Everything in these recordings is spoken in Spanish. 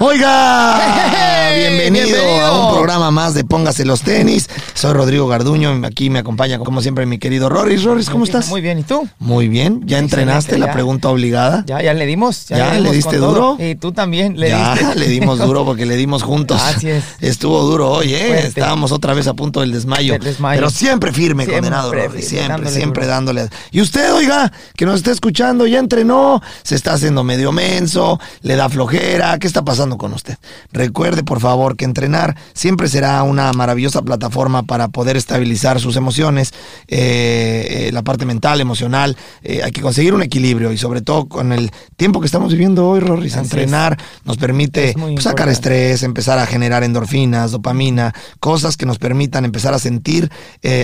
Oiga, bienvenido, a un programa más de Póngase los tenis. Soy Rodrigo Garduño, aquí me acompaña como siempre mi querido Roris. Roris, ¿cómo estás? Muy bien, ¿y tú? Muy bien, ¿ya entrenaste la pregunta obligada? Ya, ya le dimos. ¿Ya, le, diste duro? Y tú también le ya, diste. le dimos duro porque le dimos juntos. Así es. Estuvo duro hoy, ¿eh? Estábamos otra vez a punto del desmayo. Pero siempre firme, condenado, Roris. Siempre, siempre dándole. Y usted, oiga, que nos está escuchando, ya entrenó, se está haciendo medio menso, le da flojera. ¿Qué está pasando con usted? Recuerde, por favor, que entrenar. Siempre será una maravillosa plataforma para poder estabilizar sus emociones, eh, eh, la parte mental, emocional. Eh, hay que conseguir un equilibrio y sobre todo con el tiempo que estamos viviendo hoy, Rorris, entrenar nos permite pues, sacar estrés, empezar a generar endorfinas, dopamina, cosas que nos permitan empezar a sentir,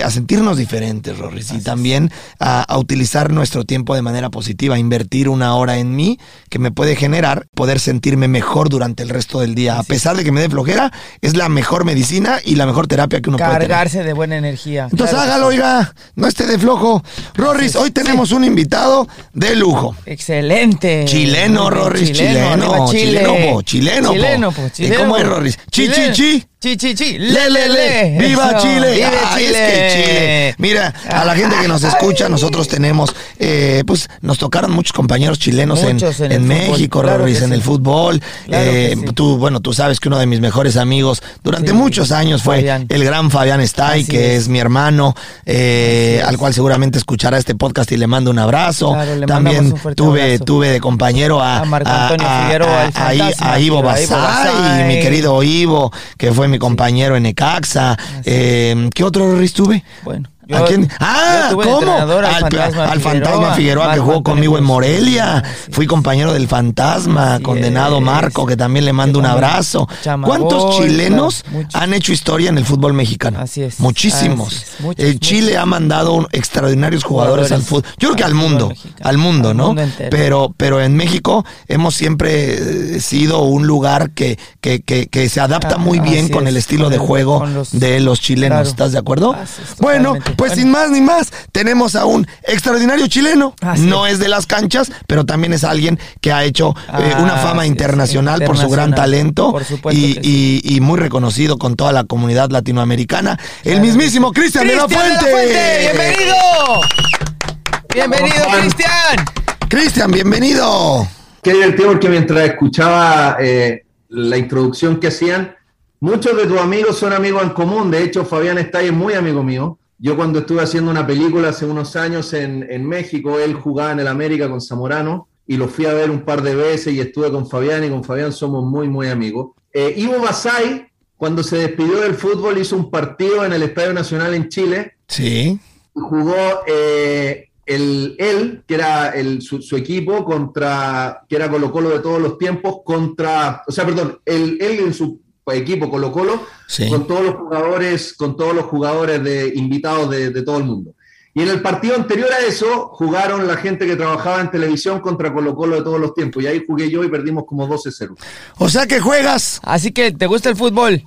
a sentirnos diferentes, Rorris, y también a, a utilizar nuestro tiempo de manera positiva, invertir una hora en mí que me puede generar poder sentirme mejor durante el resto del día a pesar de que me dé flojera, es la mejor medicina y la mejor terapia que uno puede tener. Cargarse de buena energía. Entonces hágalo, oiga, no esté de flojo. Rorris, hoy tenemos un invitado de lujo. Excelente. Chileno, Rorris, chileno. Chileno, chileno, chileno, chileno. ¿Cómo es, Rorris? Chi, chi, chi. Chi, chi, chi. Le, le, le. ¡Viva Chile! ¡Viva Chile! Es que Chile. Mira, a la gente que nos escucha, nosotros tenemos, eh, pues nos tocaron muchos compañeros chilenos en, en, México, claro en el fútbol. eh, Tú, bueno, tú sabes que uno de mis mejores amigos durante muchos años fue el gran Fabián Stay, que es. mi hermano, eh, al cual seguramente escuchará este podcast y le mando un abrazo. También tuve, tuve de compañero a, a Marco Antonio Figueroa, a, Ivo Basay, mi querido Ivo, que fue mi compañero en Ecaxa. Eh, ¿Qué otro Riz tuve? Bueno. ¿A quién? Ah, ¿cómo? Al, fantasma, Figueroa, que jugó conmigo en Morelia. Fui compañero del fantasma, condenado Marco, que también le mando un abrazo. ¿Cuántos chilenos han hecho historia en el fútbol mexicano? Así es. Muchísimos. el Chile ha mandado extraordinarios jugadores, al fútbol. Yo creo que al mundo, al mundo, ¿no? pero, pero en México hemos siempre eh, sido un lugar que, que, que, se adapta muy bien con el estilo de juego de los chilenos. ¿Estás de acuerdo? Bueno, pues sin más ni más, tenemos a un extraordinario chileno. no es de las canchas, pero también es alguien que ha hecho eh, una fama internacional, por su gran talento y, muy reconocido con toda la comunidad latinoamericana. El mismísimo Cristian de la Fuente. ¡Bienvenido! ¡Bienvenido, Cristian! Cristian, bienvenido. Qué divertido porque mientras escuchaba eh, la introducción que hacían, muchos de tus amigos son amigos en común. De hecho, Fabián está es muy amigo mío. Yo cuando estuve haciendo una película hace unos años en, en, México, él jugaba en el América con Zamorano y lo fui a ver un par de veces y estuve con Fabián y con Fabián somos muy, muy amigos. Eh, Ivo Basay, cuando se despidió del fútbol, hizo un partido en el Estadio Nacional en Chile. Sí. Jugó eh, el, él, que era el, su, su, equipo, contra, que era Colo Colo de todos los tiempos, contra, o sea, perdón, él, él en su equipo Colo Colo, con todos los jugadores, con todos los jugadores de, invitados de, de, todo el mundo. Y en el partido anterior a eso jugaron la gente que trabajaba en televisión contra Colo Colo de todos los tiempos. Y ahí jugué yo y perdimos como 12-0. O sea que juegas. Así que te gusta el fútbol.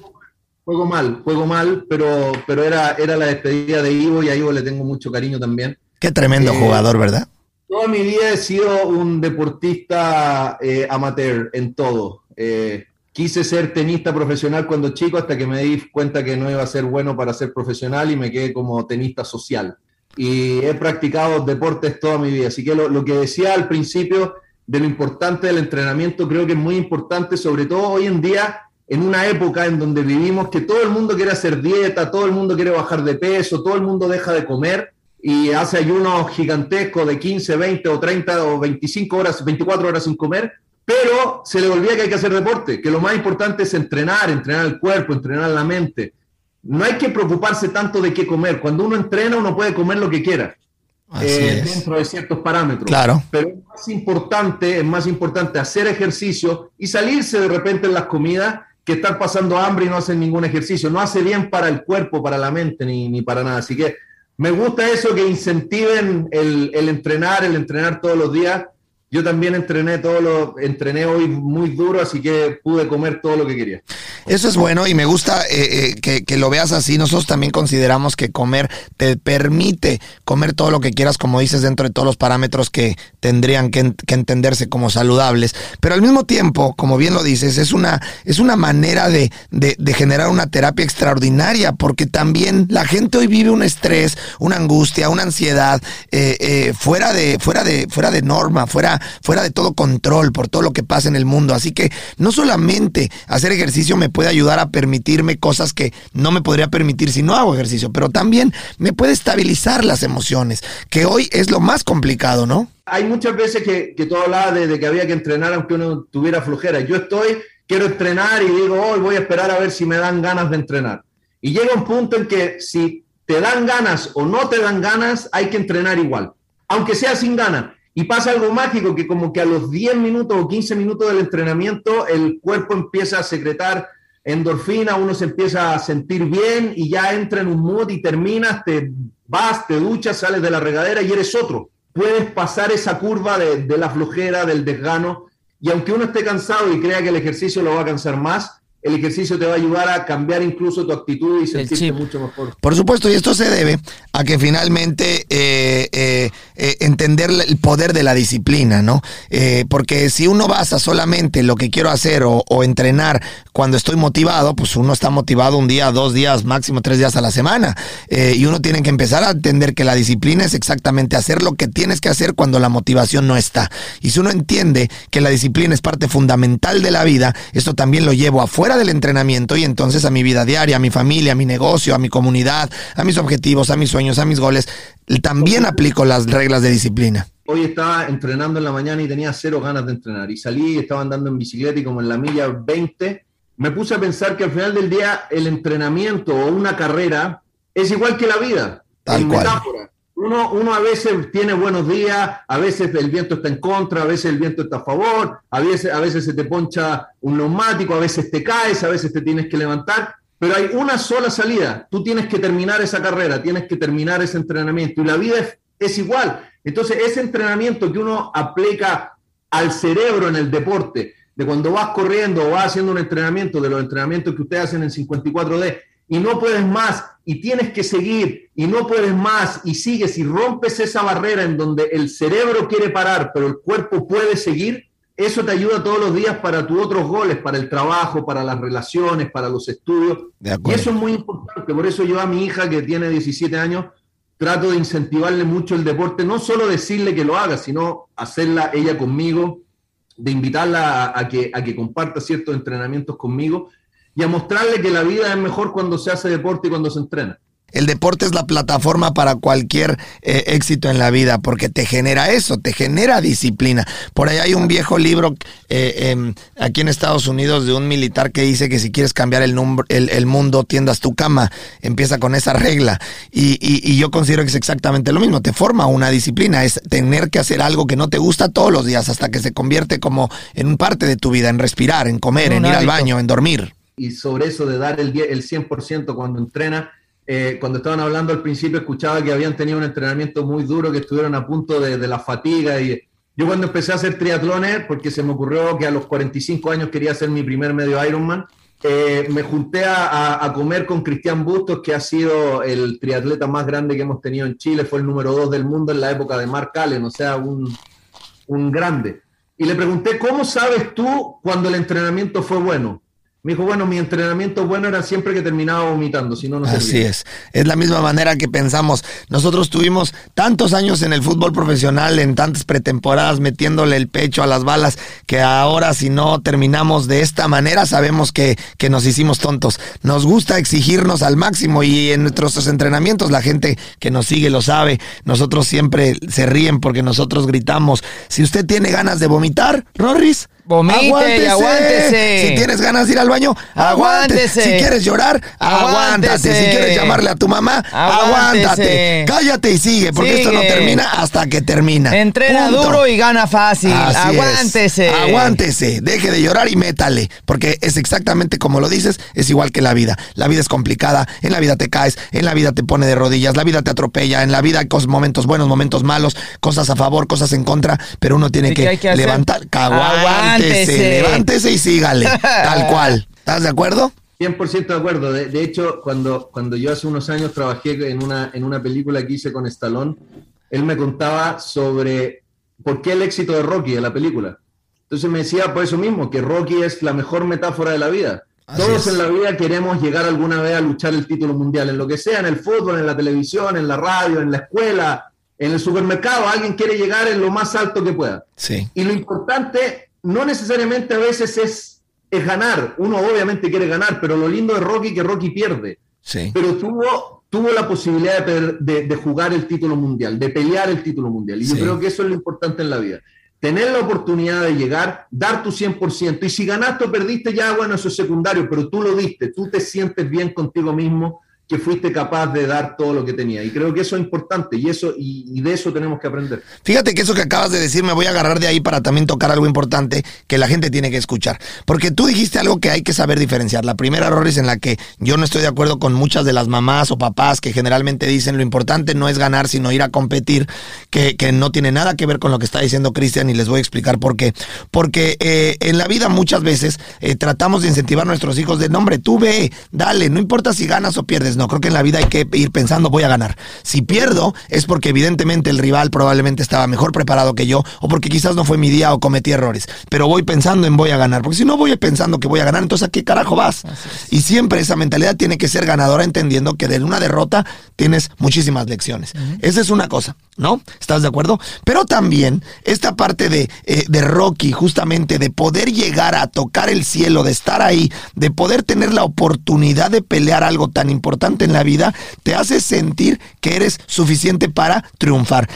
Juego mal, juego mal, pero, pero era, era la despedida de Ivo y a Ivo le tengo mucho cariño también. Qué tremendo eh, jugador, ¿verdad? Toda mi vida he sido un deportista eh, amateur en todo. Eh, quise ser tenista profesional cuando chico hasta que me di cuenta que no iba a ser bueno para ser profesional y me quedé como tenista social. Y he practicado deportes toda mi vida. Así que lo, lo, que decía al principio de lo importante del entrenamiento creo que es muy importante, sobre todo hoy en día, en una época en donde vivimos que todo el mundo quiere hacer dieta, todo el mundo quiere bajar de peso, todo el mundo deja de comer y hace ayunos gigantescos de 15, 20 o 30 o 25 horas, 24 horas sin comer pero se le olvida que hay que hacer deporte, que lo más importante es entrenar, entrenar el cuerpo, entrenar la mente. No hay que preocuparse tanto de qué comer. Cuando uno entrena, uno puede comer lo que quiera. Eh, dentro de ciertos parámetros. Claro. Pero es más importante, es más importante hacer ejercicio y salirse de repente en las comidas que estar pasando hambre y no hacer ningún ejercicio. No hace bien para el cuerpo, para la mente, ni, ni para nada. Así que me gusta eso, que incentiven el, el entrenar, el entrenar todos los días yo también entrené todo lo, entrené hoy muy duro, así que pude comer todo lo que quería. Eso es bueno y me gusta eh, eh, que, lo veas así. Nosotros también consideramos que comer te permite comer todo lo que quieras, como dices, dentro de todos los parámetros que tendrían que, entenderse como saludables. Pero al mismo tiempo, como bien lo dices, es una, es una manera de, generar una terapia extraordinaria, porque también la gente hoy vive un estrés, una angustia, una ansiedad eh, fuera, de, fuera, de, fuera de norma, fuera fuera, de todo control por todo lo que pasa en el mundo. Así que no solamente hacer ejercicio me puede ayudar a permitirme cosas que no me podría permitir si no hago ejercicio, pero también me puede estabilizar las emociones, que hoy es lo más complicado, ¿no? Hay muchas veces que, que tú hablabas de, que había que entrenar aunque uno tuviera flojera. Yo estoy, quiero entrenar y digo, hoy voy a esperar a ver si me dan ganas de entrenar. Y llega un punto en que si te dan ganas o no te dan ganas, hay que entrenar igual, aunque sea sin ganas. Y pasa algo mágico que como que a los 10 minutos o 15 minutos del entrenamiento el cuerpo empieza a secretar endorfina, uno se empieza a sentir bien y ya entra en un mood y terminas, te vas, te duchas, sales de la regadera y eres otro. Puedes pasar esa curva de, de la flojera, del desgano y aunque uno esté cansado y crea que el ejercicio lo va a cansar más, el ejercicio te va a ayudar a cambiar incluso tu actitud y sentirte mucho mejor. Por supuesto, y esto se debe a que finalmente eh, eh, eh, entender el poder de la disciplina, ¿no? porque si uno basa solamente lo que quiero hacer o, entrenar cuando estoy motivado, pues uno está motivado un día, dos días, máximo tres días a la semana. y uno tiene que empezar a entender que la disciplina es exactamente hacer lo que tienes que hacer cuando la motivación no está. Y si uno entiende que la disciplina es parte fundamental de la vida, esto también lo llevo afuera del entrenamiento y entonces a mi vida diaria, a mi familia, a mi negocio, a mi comunidad, a mis objetivos, a mis sueños, a mis goles, también aplico las reglas de disciplina. Hoy estaba entrenando en la mañana y tenía cero ganas de entrenar y salí, estaba andando en bicicleta y como en la milla 20, me puse a pensar que al final del día el entrenamiento o una carrera es igual que la vida. Tal cual. Metáfora uno, a veces tiene buenos días, a veces el viento está en contra, a veces el viento está a favor, a veces, a veces se te poncha un neumático, a veces te caes, a veces te tienes que levantar, pero hay una sola salida. Tú tienes que terminar esa carrera, tienes que terminar ese entrenamiento y la vida es, es igual. Entonces, ese entrenamiento que uno aplica al cerebro en el deporte, de cuando vas corriendo o vas haciendo un entrenamiento, de los entrenamientos que ustedes hacen en 54D, y no puedes más y tienes que seguir y no puedes más y sigues y rompes esa barrera en donde el cerebro quiere parar, pero el cuerpo puede seguir, eso te ayuda todos los días para tus otros goles, para el trabajo, para las relaciones, para los estudios. y eso es muy importante. Por eso yo a mi hija que tiene 17 años trato de incentivarle mucho el deporte, no solo decirle que lo haga, sino hacerla ella conmigo, de invitarla a, que, a que comparta ciertos entrenamientos conmigo y a mostrarle que la vida es mejor cuando se hace deporte y cuando se entrena. El deporte es la plataforma para cualquier eh, éxito en la vida porque te genera eso, te genera disciplina. Por ahí hay un viejo libro eh, em, aquí en Estados Unidos de un militar que dice que si quieres cambiar el, el, mundo, tiendas tu cama. Empieza con esa regla. Y, y, yo considero que es exactamente lo mismo. Te forma una disciplina. Es tener que hacer algo que no te gusta todos los días hasta que se convierte como en un parte de tu vida, en respirar, en comer, en ir al baño, en dormir y sobre eso de dar el, el 100% cuando entrena. Eh, cuando estaban hablando al principio escuchaba que habían tenido un entrenamiento muy duro, que estuvieron a punto de, de la fatiga. Y yo cuando empecé a hacer triatlones, porque se me ocurrió que a los 45 años quería hacer mi primer medio Ironman, eh, me junté a, a, comer con Cristian Bustos, que ha sido el triatleta más grande que hemos tenido en Chile, fue el número dos del mundo en la época de Mark Allen, o sea, un, un grande. Y le pregunté, ¿cómo sabes tú cuando el entrenamiento fue bueno? Me dijo, bueno, mi entrenamiento bueno era siempre que terminaba vomitando, si no, no Así es. Es la misma manera que pensamos. Nosotros tuvimos tantos años en el fútbol profesional, en tantas pretemporadas, metiéndole el pecho a las balas, que ahora si no terminamos de esta manera, sabemos que, que nos hicimos tontos. Nos gusta exigirnos al máximo y en nuestros entrenamientos la gente que nos sigue lo sabe. Nosotros siempre se ríen porque nosotros gritamos, si usted tiene ganas de vomitar, Rorris, Vomite aguántese. Si tienes ganas de ir al baño, aguántese. Si quieres llorar, aguántate. Si quieres llamarle a tu mamá, aguántate. Cállate y sigue, porque esto no termina hasta que termina. Entrena duro y gana fácil. aguántese. Aguántese. Deje de llorar y métale. Porque es exactamente como lo dices, es igual que la vida. La vida es complicada. En la vida te caes, en la vida te pone de rodillas, la vida te atropella, en la vida hay momentos buenos, momentos malos, cosas a favor, cosas en contra, pero uno tiene que, levantar. Levántese, levántese y sígale, tal cual. ¿Estás de acuerdo? 100% de acuerdo. De, hecho, cuando, cuando yo hace unos años trabajé en una, en una película que hice con Stallone, él me contaba sobre por qué el éxito de Rocky en la película. Entonces me decía por eso mismo, que Rocky es la mejor metáfora de la vida. Todos en la vida queremos llegar alguna vez a luchar el título mundial, en lo que sea, en el fútbol, en la televisión, en la radio, en la escuela, en el supermercado. Alguien quiere llegar en lo más alto que pueda. Sí. Y lo importante no necesariamente a veces es, es, ganar. Uno obviamente quiere ganar, pero lo lindo de Rocky es que Rocky pierde. Sí. Pero tuvo, tuvo la posibilidad de, de, jugar el título mundial, de pelear el título mundial. Y yo creo que eso es lo importante en la vida. Tener la oportunidad de llegar, dar tu 100%. Y si ganaste o perdiste, ya, bueno, eso es secundario, pero tú lo diste, tú te sientes bien contigo mismo que fuiste capaz de dar todo lo que tenía. Y creo que eso es importante y, eso, y, de eso tenemos que aprender. Fíjate que eso que acabas de decir me voy a agarrar de ahí para también tocar algo importante que la gente tiene que escuchar. Porque tú dijiste algo que hay que saber diferenciar. La primera, error es en la que yo no estoy de acuerdo con muchas de las mamás o papás que generalmente dicen lo importante no es ganar, sino ir a competir, que, que no tiene nada que ver con lo que está diciendo Cristian y les voy a explicar por qué. Porque eh, en la vida muchas veces eh, tratamos de incentivar a nuestros hijos de, nombre, tú ve, dale, no importa si ganas o pierdes no, creo que en la vida hay que ir pensando voy a ganar. Si pierdo es porque evidentemente el rival probablemente estaba mejor preparado que yo o porque quizás no fue mi día o cometí errores. Pero voy pensando en voy a ganar. Porque si no voy pensando que voy a ganar, entonces ¿a qué carajo vas? Y siempre esa mentalidad tiene que ser ganadora entendiendo que de una derrota tienes muchísimas lecciones. Esa es una cosa, ¿no? ¿Estás de acuerdo? Pero también esta parte de, eh, de Rocky, justamente de poder llegar a tocar el cielo, de estar ahí, de poder tener la oportunidad de pelear algo tan importante en la vida te hace sentir que eres suficiente para triunfar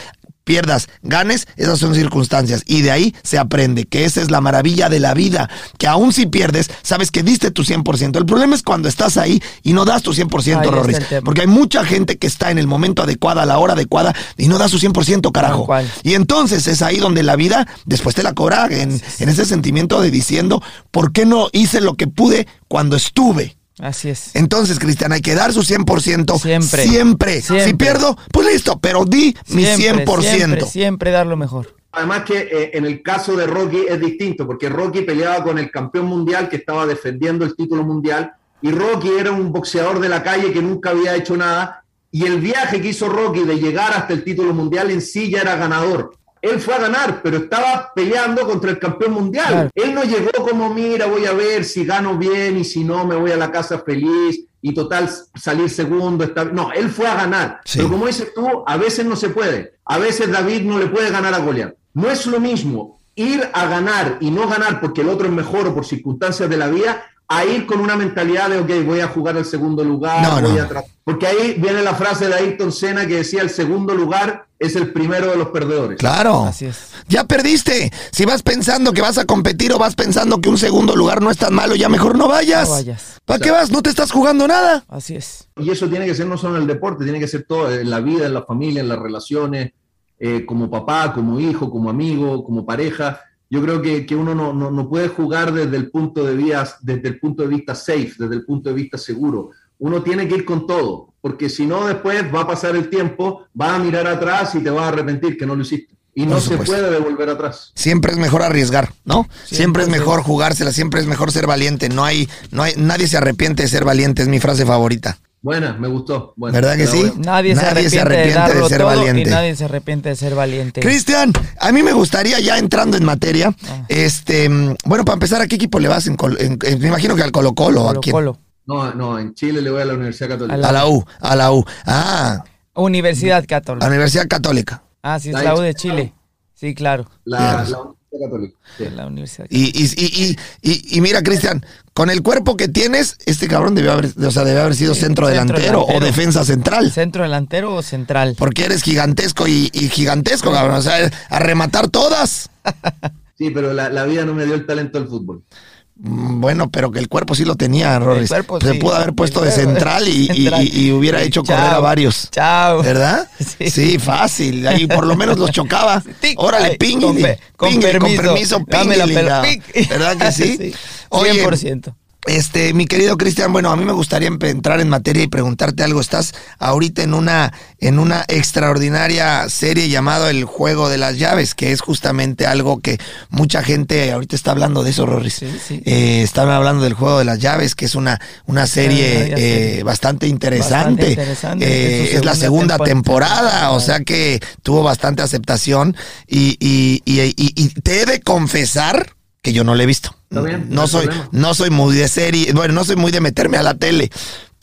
pierdas, ganes, esas son circunstancias. Y de ahí se aprende que esa es la maravilla de la vida, que aún si pierdes, sabes que diste tu 100%. El problema es cuando estás ahí y no das tu 100%, Rorris. Porque hay mucha gente que está en el momento adecuado, a la hora adecuada, y no da su 100%, carajo. Y entonces es ahí donde la vida después te la cobra en, en ese sentimiento de diciendo, ¿por qué no hice lo que pude cuando estuve? Así es. Entonces, Cristian, hay que dar su 100%. Siempre. Siempre. Si pierdo, pues listo, pero di mi 100%. Siempre, siempre dar lo mejor. Además que eh, en el caso de Rocky es distinto, porque Rocky peleaba con el campeón mundial que estaba defendiendo el título mundial, y Rocky era un boxeador de la calle que nunca había hecho nada, y el viaje que hizo Rocky de llegar hasta el título mundial en sí ya era ganador él fue a ganar, pero estaba peleando contra el campeón mundial. Él no llegó como, mira, voy a ver si gano bien y si no, me voy a la casa feliz y total salir segundo. Está... No, él fue a ganar. Pero como dices tú, a veces no se puede. A veces David no le puede ganar a Goliat. No es lo mismo ir a ganar y no ganar porque el otro es mejor o por circunstancias de la vida, a ir con una mentalidad de, ok, voy a jugar el segundo lugar, voy a porque ahí viene la frase de Ayrton Senna que decía, el segundo lugar es el primero de los perdedores. Claro. Así es. Ya perdiste. Si vas pensando que vas a competir o vas pensando que un segundo lugar no es tan malo, ya mejor no vayas. No vayas. ¿Para qué vas? No te estás jugando nada. Así es. Y eso tiene que ser no solo en el deporte, tiene que ser todo, en la vida, en la familia, en las relaciones, eh, como papá, como hijo, como amigo, como pareja yo creo que, que uno no, no, no, puede jugar desde el, punto de vista, desde el punto de vista safe, desde el punto de vista seguro. Uno tiene que ir con todo, porque si no después va a pasar el tiempo, va a mirar atrás y te vas a arrepentir que no lo hiciste. Y no se puede devolver atrás. Siempre es mejor arriesgar, ¿no? Siempre, es mejor jugársela, siempre es mejor ser valiente. No hay, no hay, nadie se arrepiente de ser valiente, es mi frase favorita. Buena, me gustó. ¿Verdad que sí? Nadie, se arrepiente, de, ser valiente. nadie se arrepiente de ser valiente. Cristian, a mí me gustaría ya entrando en materia, ah. este, bueno, para empezar, ¿a qué equipo le vas? En, me imagino que al Colo Colo. Colo, Colo. No, no, en Chile le voy a la Universidad Católica. A la, U, a la U. Ah. Universidad Católica. La Universidad Católica. Ah, sí, es la, U de Chile. Sí, claro. La, Católica. La Universidad y, y, y, y, mira, Cristian, con el cuerpo que tienes, este cabrón debe haber, o sea, debe haber sido centro, delantero, o defensa central. Centro delantero o central. Porque eres gigantesco y, gigantesco, cabrón. O sea, a rematar todas. Sí, pero la, vida no me dio el talento del fútbol. Mm, bueno, pero que el cuerpo sí lo tenía, Rory. Se pudo haber puesto de central y, hubiera hecho correr a varios. Chao. ¿Verdad? Sí. fácil. Ahí por lo menos los chocaba. Órale, ping. Con, con, permiso, con ¿Verdad que sí? 100%. Este, mi querido Cristian, bueno, a mí me gustaría entrar en materia y preguntarte algo. Estás ahorita en una, en una extraordinaria serie llamado El Juego de las Llaves, que es justamente algo que mucha gente ahorita está hablando de eso, Rorris. Sí, sí. Eh, están hablando del Juego de las Llaves, que es una, una serie eh, bastante interesante. interesante. Eh, es, la segunda temporada, o sea que tuvo bastante aceptación y, y, y, y te he de confesar que yo no la he visto. no, soy, no soy muy de serie, bueno, no soy muy de meterme a la tele,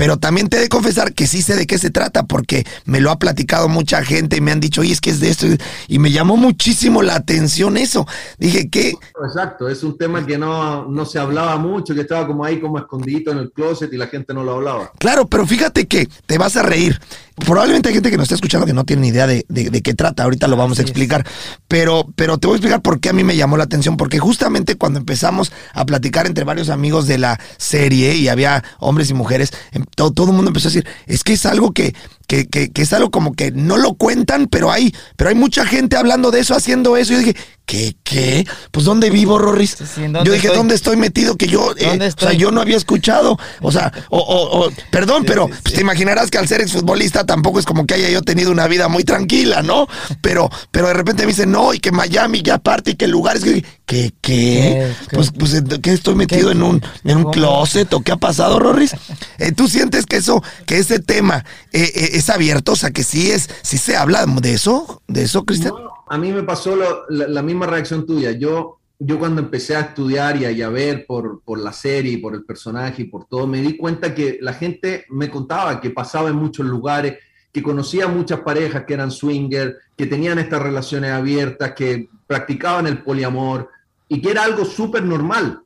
pero también te he de confesar que sí sé de qué se trata, porque me lo ha platicado mucha gente y me han dicho, oye, es que es de esto, y me llamó muchísimo la atención eso. Dije que... Exacto, es un tema que no, no se hablaba mucho, que estaba como ahí como escondido en el closet y la gente no lo hablaba. Claro, pero fíjate que te vas a reír. Probablemente hay gente que nos está escuchando que no tiene ni idea de, de, qué trata, ahorita lo vamos a explicar, pero, pero te voy a explicar por qué a mí me llamó la atención, porque justamente cuando empezamos a platicar entre varios amigos de la serie y había hombres y mujeres, todo, el mundo empezó a decir, es que es algo que, que, que, que, es algo como que no lo cuentan, pero hay, pero hay mucha gente hablando de eso, haciendo eso. Y yo dije, ¿qué? ¿Qué? Pues ¿dónde vivo, Rorris? yo dije, ¿dónde estoy metido? Que yo, eh, o sea, yo no había escuchado. O sea, o, o, perdón, pero pues, te imaginarás que al ser exfutbolista tampoco es como que haya yo tenido una vida muy tranquila, ¿no? Pero, pero de repente me dicen, no, y que Miami ya aparte, y que lugares que. ¿Qué? ¿Qué? Pues, pues, ¿qué estoy metido en un, en un closet o qué ha pasado, Rorris? Eh, ¿Tú sientes que eso, que ese tema eh, es abierto? O sea, que sí es, sí se habla de eso, de eso, Cristian a mí me pasó la, misma reacción tuya. Yo, yo cuando empecé a estudiar y a, ver por, por, la serie, por el personaje y por todo, me di cuenta que la gente me contaba que pasaba en muchos lugares, que conocía muchas parejas que eran swinger, que tenían estas relaciones abiertas, que practicaban el poliamor y que era algo súper normal.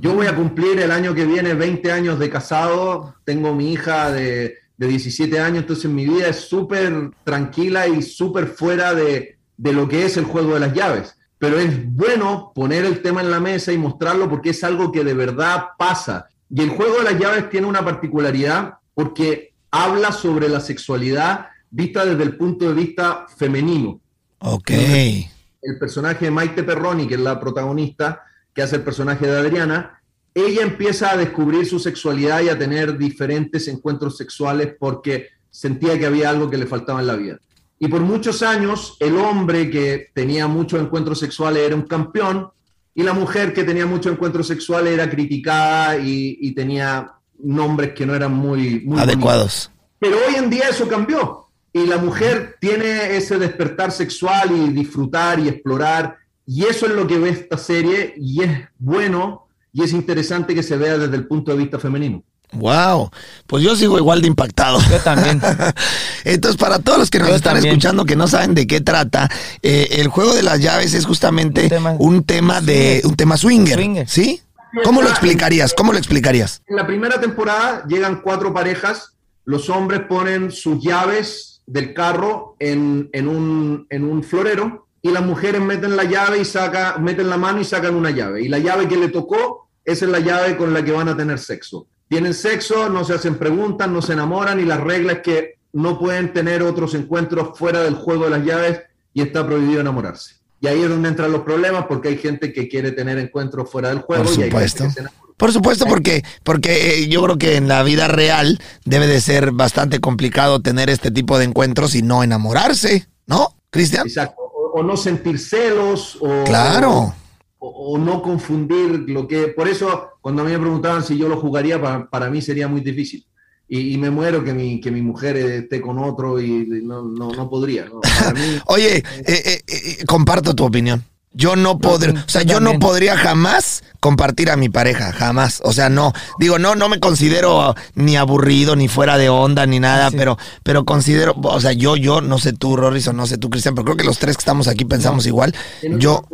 Yo voy a cumplir el año que viene 20 años de casado, tengo mi hija de, de 17 años, entonces mi vida es súper tranquila y súper fuera de, de lo que es el juego de las llaves. Pero es bueno poner el tema en la mesa y mostrarlo porque es algo que de verdad pasa. Y el juego de las llaves tiene una particularidad porque habla sobre la sexualidad vista desde el punto de vista femenino. Ok. El personaje de Maite Perroni, que es la protagonista, que hace el personaje de Adriana, ella empieza a descubrir su sexualidad y a tener diferentes encuentros sexuales porque sentía que había algo que le faltaba en la vida. Y por muchos años el hombre que tenía muchos encuentros sexuales era un campeón y la mujer que tenía muchos encuentros sexuales era criticada y, tenía nombres que no eran muy, adecuados. Pero hoy en día eso cambió y la mujer tiene ese despertar sexual y disfrutar y explorar y eso es lo que ve esta serie y es bueno y es interesante que se vea desde el punto de vista femenino. Wow, pues yo sigo igual de impactado. Yo también. Entonces, para todos los que nos están escuchando que no saben de qué trata, eh, el juego de las llaves es justamente un tema, de un tema swinger, ¿sí? ¿Cómo lo explicarías? ¿Cómo lo explicarías? En la primera temporada llegan cuatro parejas, los hombres ponen sus llaves del carro en, un, en un florero y las mujeres meten la llave y saca, meten la mano y sacan una llave. Y la llave que le tocó, esa es la llave con la que van a tener sexo tienen sexo, no se hacen preguntas, no se enamoran y la regla es que no pueden tener otros encuentros fuera del juego de las llaves y está prohibido enamorarse. Y ahí es donde entran los problemas porque hay gente que quiere tener encuentros fuera del juego. Por supuesto. Por supuesto, porque, porque eh, yo creo que en la vida real debe de ser bastante complicado tener este tipo de encuentros y no enamorarse, ¿no, Cristian? Exacto. O, no sentir celos. O, claro o, no confundir lo que... Por eso, cuando a mí me preguntaban si yo lo jugaría, para, mí sería muy difícil. Y, me muero que mi, que mi mujer esté con otro y no, no, podría. Oye, eh, eh, eh, comparto tu opinión. Yo no podría, o sea, yo no podría jamás compartir a mi pareja, jamás. O sea, no, digo, no, no me considero ni aburrido, ni fuera de onda, ni nada, pero, pero considero, o sea, yo, yo, no sé tú, Rorris, o no sé tú, Cristian, pero creo que los tres que estamos aquí pensamos igual. Yo,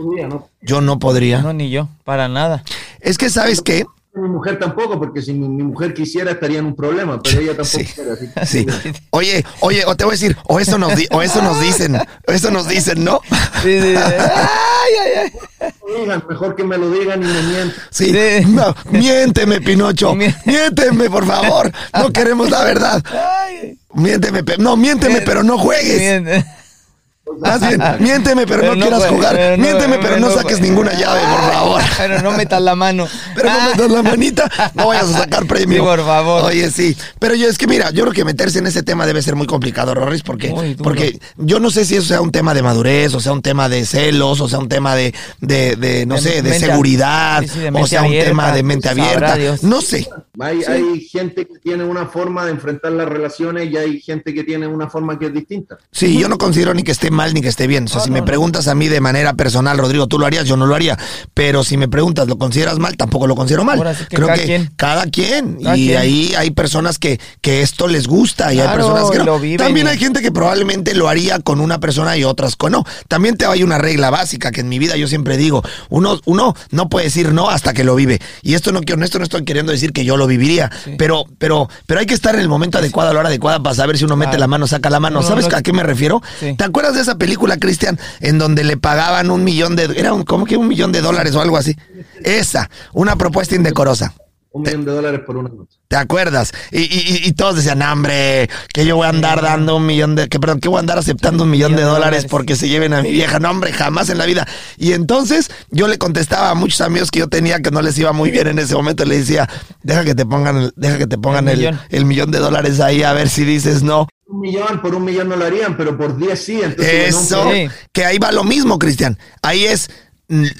yo no podría. No, ni yo, para nada. Es que, ¿sabes qué? Mi mujer tampoco, porque si mi, mujer quisiera estaría en un problema, pero ella tampoco sí, Oye, oye, o te voy a decir, o eso nos, o eso nos dicen, o eso nos dicen, ¿no? Sí, sí. Ay, ay, ay. mejor que me lo digan y me mientan. Sí, miénteme, Pinocho. Miénteme, por favor. No queremos la verdad. Miénteme, no, miénteme, pero no juegues. Más bien, miénteme, pero, no, quieras jugar. miénteme, pero no saques ninguna llave, por favor. Pero no metas la mano. Pero no metas la manita, no vayas a sacar premio. Sí, por favor. Oye, sí. Pero yo es que mira, yo creo que meterse en ese tema debe ser muy complicado, Rorris, porque, porque yo no sé si eso sea un tema de madurez, o sea un tema de celos, o sea un tema de, de, de no sé, de seguridad, o sea un tema de mente abierta. No sé. Hay, hay gente que tiene una forma de enfrentar las relaciones y hay gente que tiene una forma que es distinta. Sí, yo no considero ni que esté mal ni que esté bien. O sea, si me preguntas a mí de manera personal, Rodrigo, tú lo harías, yo no lo haría. Pero si me preguntas, ¿lo consideras mal? Tampoco lo considero mal. Creo cada que quien. cada quien. y ahí hay personas que, que esto les gusta y hay personas que no. También hay gente que probablemente lo haría con una persona y otras con no. También te hay una regla básica que en mi vida yo siempre digo, uno, uno no puede decir no hasta que lo vive. Y esto no, esto no estoy queriendo decir que yo lo viviría, pero, pero, pero hay que estar en el momento adecuado, a la hora adecuada para saber si uno mete la mano, saca la mano. ¿Sabes a qué me refiero? ¿Te acuerdas de esa película, Cristian, en donde le pagaban un millón de, era un, como que un millón de dólares o algo así? Esa, una propuesta indecorosa. Un millón de dólares por una noche. ¿Te acuerdas? Y, y, y, todos decían, hambre, que yo voy a andar dando un millón de, que perdón, que voy a andar aceptando un millón de dólares porque se lleven a mi vieja. No, hombre, jamás en la vida. Y entonces yo le contestaba a muchos amigos que yo tenía que no les iba muy bien en ese momento. Le decía, deja que te pongan, deja que te pongan el, millón. de dólares ahí a ver si dices no. Un millón, por un millón no lo harían, pero por diez sí. Entonces, Eso, que ahí va lo mismo, Cristian. Ahí es,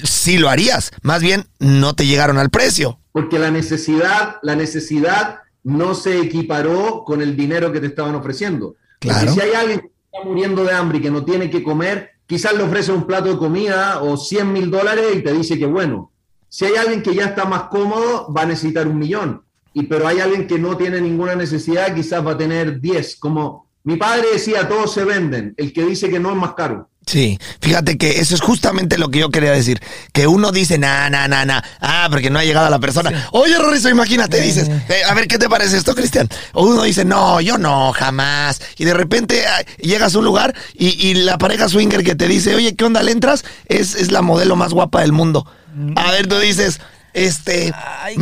si lo harías. Más bien, no te llegaron al precio porque la necesidad, la necesidad no se equiparó con el dinero que te estaban ofreciendo. Claro. si hay alguien que está muriendo de hambre y que no tiene que comer, quizás le ofrece un plato de comida o 100 mil dólares y te dice que bueno. Si hay alguien que ya está más cómodo, va a necesitar un millón. Y, pero hay alguien que no tiene ninguna necesidad, quizás va a tener 10. Como mi padre decía, todos se venden. El que dice que no es más caro. Sí, fíjate que eso es justamente lo que yo quería decir. Que uno dice, na, na, na, na, ah, porque no ha llegado a la persona. Oye, Rorizo, imagínate, dices, eh, a ver, ¿qué te parece esto, Cristian? O uno dice, no, yo no, jamás. Y de repente ah, llegas a un lugar y, la pareja swinger que te dice, oye, ¿qué onda le entras? Es, es la modelo más guapa del mundo. Mm. A ver, tú dices, este, Ay,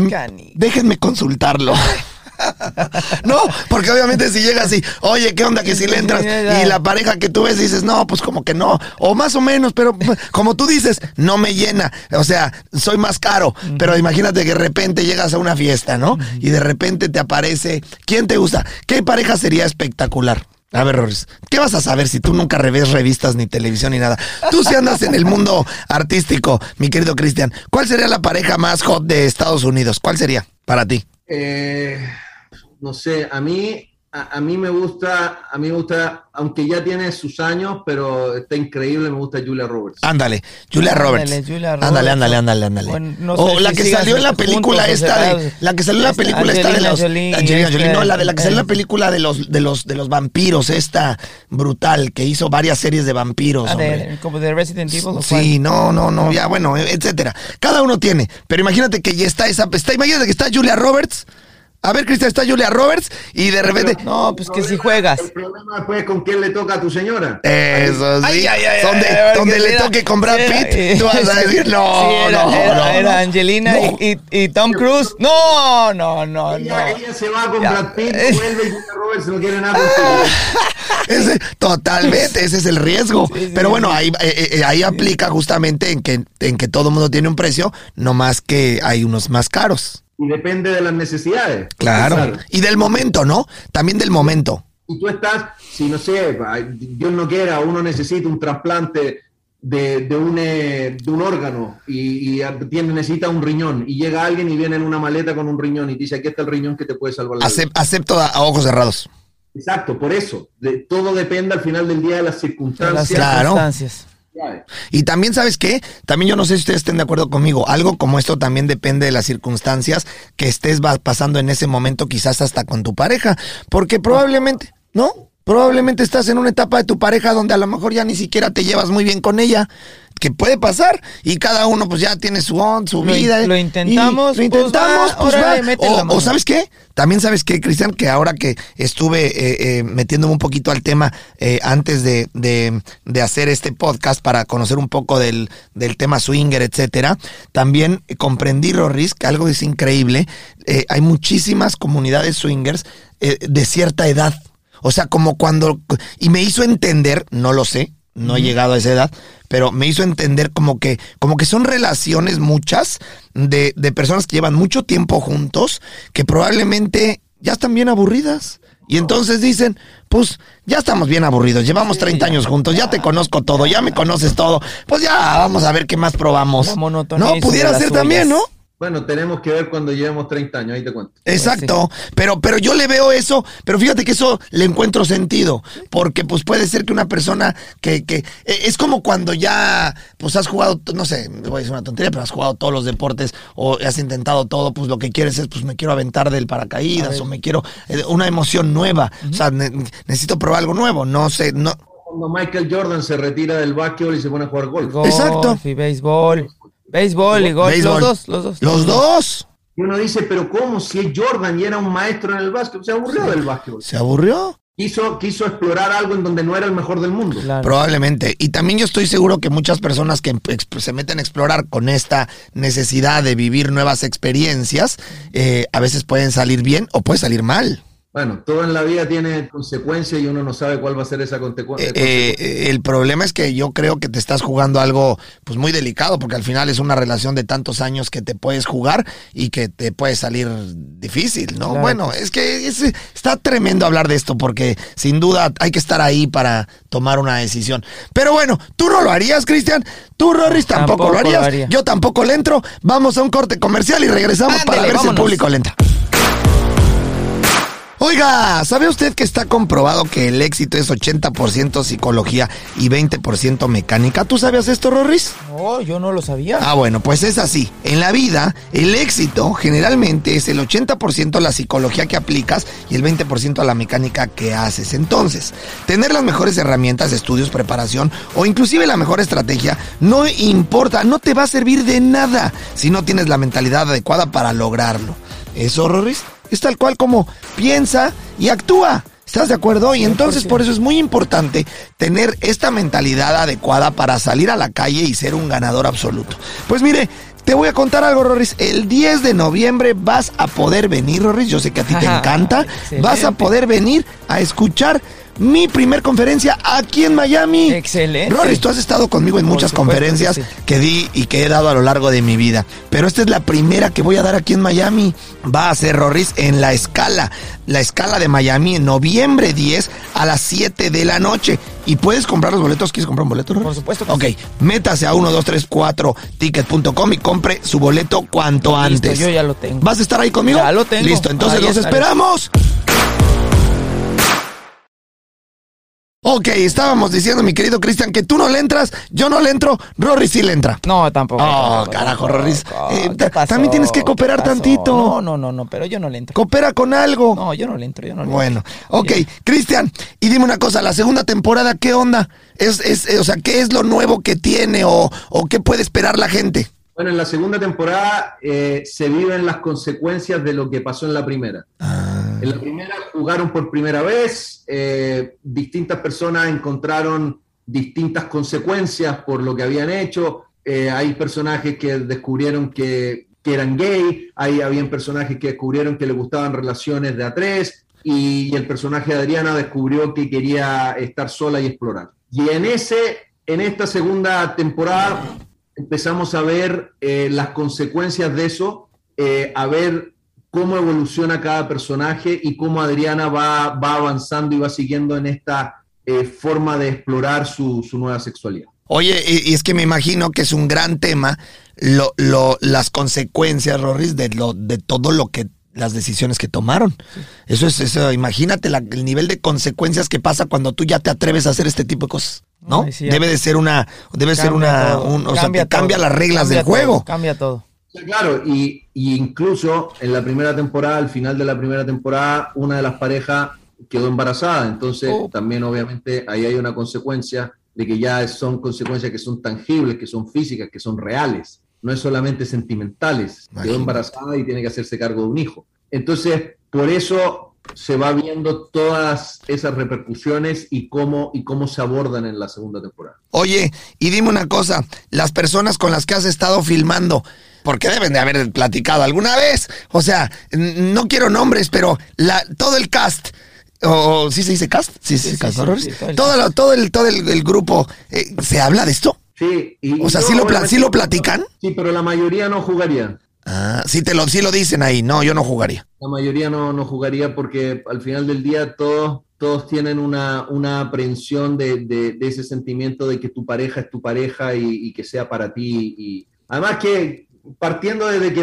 déjenme consultarlo. no, porque obviamente si llega así, oye, ¿qué onda que si le entras? Y la pareja que tú ves dices, no, pues como que no, o más o menos, pero como tú dices, no me llena, o sea, soy más caro, pero imagínate que de repente llegas a una fiesta, ¿no? Y de repente te aparece, ¿quién te gusta? ¿Qué pareja sería espectacular? A ver, Roris, ¿qué vas a saber si tú nunca revés revistas ni televisión ni nada? Tú si andas en el mundo artístico, mi querido Cristian, ¿cuál sería la pareja más hot de Estados Unidos? ¿Cuál sería para ti? Eh, no sé, a mí, a, mí me gusta, a mí me gusta, aunque ya tiene sus años, pero está increíble, me gusta Julia Roberts. Ándale, Julia Roberts. Ándale, ándale, ándale, ándale. o la que salió en la película esta de, la que salió en la película esta de los Angelina Jolie, no, la de la que salió en la película de los de los de los vampiros, esta brutal que hizo varias series de vampiros, ah, como de Resident Evil. Sí, no, no, no, ya bueno, etcétera. Cada uno tiene, pero imagínate que ya está esa, está, imagínate que está Julia Roberts a ver, Cristian, está Julia Roberts y de repente. No, pues que si juegas. El problema después con quién le toca a tu señora. Eso sí. donde, donde le toque con Brad Pitt, tú vas a decir no. Sí, era, no, era, era Angelina y, y, Tom Cruise. No, no, no, ella, no. Ella se va con Brad Pitt, vuelve y Julia Roberts no quiere nada ese, totalmente, ese es el riesgo. Pero bueno, ahí, eh, eh, ahí aplica justamente en que, en que todo mundo tiene un precio, no más que hay unos más caros. Y depende de las necesidades. Claro. Y del momento, ¿no? También del momento. Y tú estás, si no sé, Dios no quiera, uno necesita un trasplante de, de, un, eh, de un órgano y, tiene, necesita un riñón y llega alguien y viene en una maleta con un riñón y dice, aquí está el riñón que te puede salvar la vida. Acepto a, ojos cerrados. Exacto, por eso. De, todo depende al final del día de las circunstancias. De las circunstancias. Y también, ¿sabes qué? También yo no sé si ustedes estén de acuerdo conmigo. Algo como esto también depende de las circunstancias que estés pasando en ese momento, quizás hasta con tu pareja. Porque probablemente, ¿no? Probablemente estás en una etapa de tu pareja donde a lo mejor ya ni siquiera te llevas muy bien con ella que puede pasar y cada uno pues ya tiene su on, su vida. Lo intentamos. Lo intentamos, pues, o, sabes qué, también sabes qué, Cristian, que ahora que estuve eh, eh, metiéndome un poquito al tema eh, antes de, de, hacer este podcast para conocer un poco del, del tema swinger, etcétera, también comprendí, Rorris, que algo es increíble. hay muchísimas comunidades swingers de cierta edad. O sea, como cuando... Y me hizo entender, no lo sé, no he llegado a esa edad, pero me hizo entender como que, como que son relaciones muchas de, de personas que llevan mucho tiempo juntos, que probablemente ya están bien aburridas. Y entonces dicen, pues ya estamos bien aburridos, llevamos 30 años juntos, ya te conozco todo, ya me conoces todo, pues ya vamos a ver qué más probamos. No, pudiera ser también, ¿no? Bueno, tenemos que ver cuando llevemos 30 años, ahí te cuento. Exacto, pero, pero yo le veo eso, pero fíjate que eso le encuentro sentido, porque pues puede ser que una persona que, que e, es como cuando ya pues has jugado, no sé, voy a decir una tontería, pero has jugado todos los deportes o has intentado todo, pues lo que quieres es pues me quiero aventar del paracaídas o me quiero eh, una emoción nueva, o sea, necesito probar algo nuevo, no sé, no cuando Michael Jordan se retira del básquetbol y se pone a jugar golf. Exacto. Y béisbol. Béisbol y golf, los dos, los dos. Los dos. Y uno dice, pero ¿cómo? Si es Jordan y era un maestro en el básquet, se aburrió del básquetbol. ¿Se aburrió? Quiso, quiso explorar algo en donde no era el mejor del mundo. Probablemente. Y también yo estoy seguro que muchas personas que se meten a explorar con esta necesidad de vivir nuevas experiencias, eh, a veces pueden salir bien o puede salir mal. Bueno, todo en la vida tiene consecuencias y uno no sabe cuál va a ser esa consecuencia. Eh, eh, el problema es que yo creo que te estás jugando algo pues muy delicado, porque al final es una relación de tantos años que te puedes jugar y que te puede salir difícil, ¿no? Bueno, es que está tremendo hablar de esto, porque sin duda hay que estar ahí para tomar una decisión. Pero bueno, tú no lo harías, Cristian. Tú, Rorris, tampoco, lo harías. Yo tampoco le entro. Vamos a un corte comercial y regresamos para ver si el público le entra. Oiga, ¿sabe usted que está comprobado que el éxito es 80% psicología y 20% mecánica? ¿Tú sabías esto, Rorris? No, yo no lo sabía. Ah, bueno, pues es así. En la vida, el éxito generalmente es el 80% la psicología que aplicas y el 20% la mecánica que haces. Entonces, tener las mejores herramientas, estudios, preparación o inclusive la mejor estrategia no importa, no te va a servir de nada si no tienes la mentalidad adecuada para lograrlo. ¿Eso, Rorris? Es tal cual como piensa y actúa. ¿Estás de acuerdo? Y entonces por eso es muy importante tener esta mentalidad adecuada para salir a la calle y ser un ganador absoluto. Pues mire, te voy a contar algo, Rorris. El 10 de noviembre vas a poder venir, Rorris. Yo sé que a ti te encanta. Vas a poder venir a escuchar mi primer conferencia aquí en Miami. Excelente. Rory, tú has estado conmigo en muchas conferencias que, di y que he dado a lo largo de mi vida. Pero esta es la primera que voy a dar aquí en Miami. Va a ser Rorris en la escala. La escala de Miami en noviembre 10 a las 7 de la noche. Y puedes comprar los boletos. ¿Quieres comprar un boleto, Por supuesto. ok, métase a 1234ticket.com y compre su boleto cuanto antes. Yo ya lo tengo. ¿Vas a estar ahí conmigo? Ya lo tengo. Listo, entonces los esperamos. Ok, estábamos diciendo, mi querido Cristian, que tú no le entras, yo no le entro, Rory sí le entra. No, tampoco. Oh, carajo, Rory. Eh, también tienes que cooperar tantito. No, no, no, no, pero yo no le entro. Coopera con algo. No, yo no le entro, yo no le bueno, ok, Cristian, y dime una cosa, la segunda temporada, ¿qué onda? Es, es, eh, o sea, ¿qué es lo nuevo que tiene o, o qué puede esperar la gente? Bueno, en la segunda temporada eh, se viven las consecuencias de lo que pasó en la primera. Ah. En la primera jugaron por primera vez, eh, distintas personas encontraron distintas consecuencias por lo que habían hecho. Eh, hay personajes que descubrieron que, eran gay, hay habían personajes que descubrieron que le gustaban relaciones de a tres, y, el personaje de Adriana descubrió que quería estar sola y explorar. Y en, ese, en esta segunda temporada empezamos a ver eh, las consecuencias de eso, eh, a ver cómo evoluciona cada personaje y cómo Adriana va, va avanzando y va siguiendo en esta eh, forma de explorar su, nueva sexualidad. Oye, y, es que me imagino que es un gran tema lo, las consecuencias, Rorris, de, lo, de todo lo que las decisiones que tomaron. Eso es, eso, imagínate el nivel de consecuencias que pasa cuando tú ya te atreves a hacer este tipo de cosas. ¿No? debe de ser una, debe ser una, o sea, que cambia las reglas del juego. Cambia todo. Claro, y, incluso en la primera temporada, al final de la primera temporada, una de las parejas quedó embarazada, entonces oh. también obviamente ahí hay una consecuencia de que ya son consecuencias que son tangibles, que son físicas, que son reales, no es solamente sentimentales. Quedó embarazada y tiene que hacerse cargo de un hijo. Entonces, por eso se va viendo todas esas repercusiones y cómo, y cómo se abordan en la segunda temporada. Oye, y dime una cosa, las personas con las que has estado filmando, porque deben de haber platicado alguna vez, o sea, no quiero nombres, pero la, todo el cast, o ¿sí se dice cast? Sí, sí, cast, todo, el, todo, el, todo el, grupo, eh, ¿se habla de esto? Sí. o sea, ¿sí, lo, ¿sí lo platican? Sí, pero la mayoría no jugaría. Ah, sí, te lo, sí lo dicen ahí. No, yo no jugaría. La mayoría no, no jugaría porque al final del día todos, todos tienen una, una aprehensión de, de, ese sentimiento de que tu pareja es tu pareja y, que sea para ti. Y además que partiendo desde que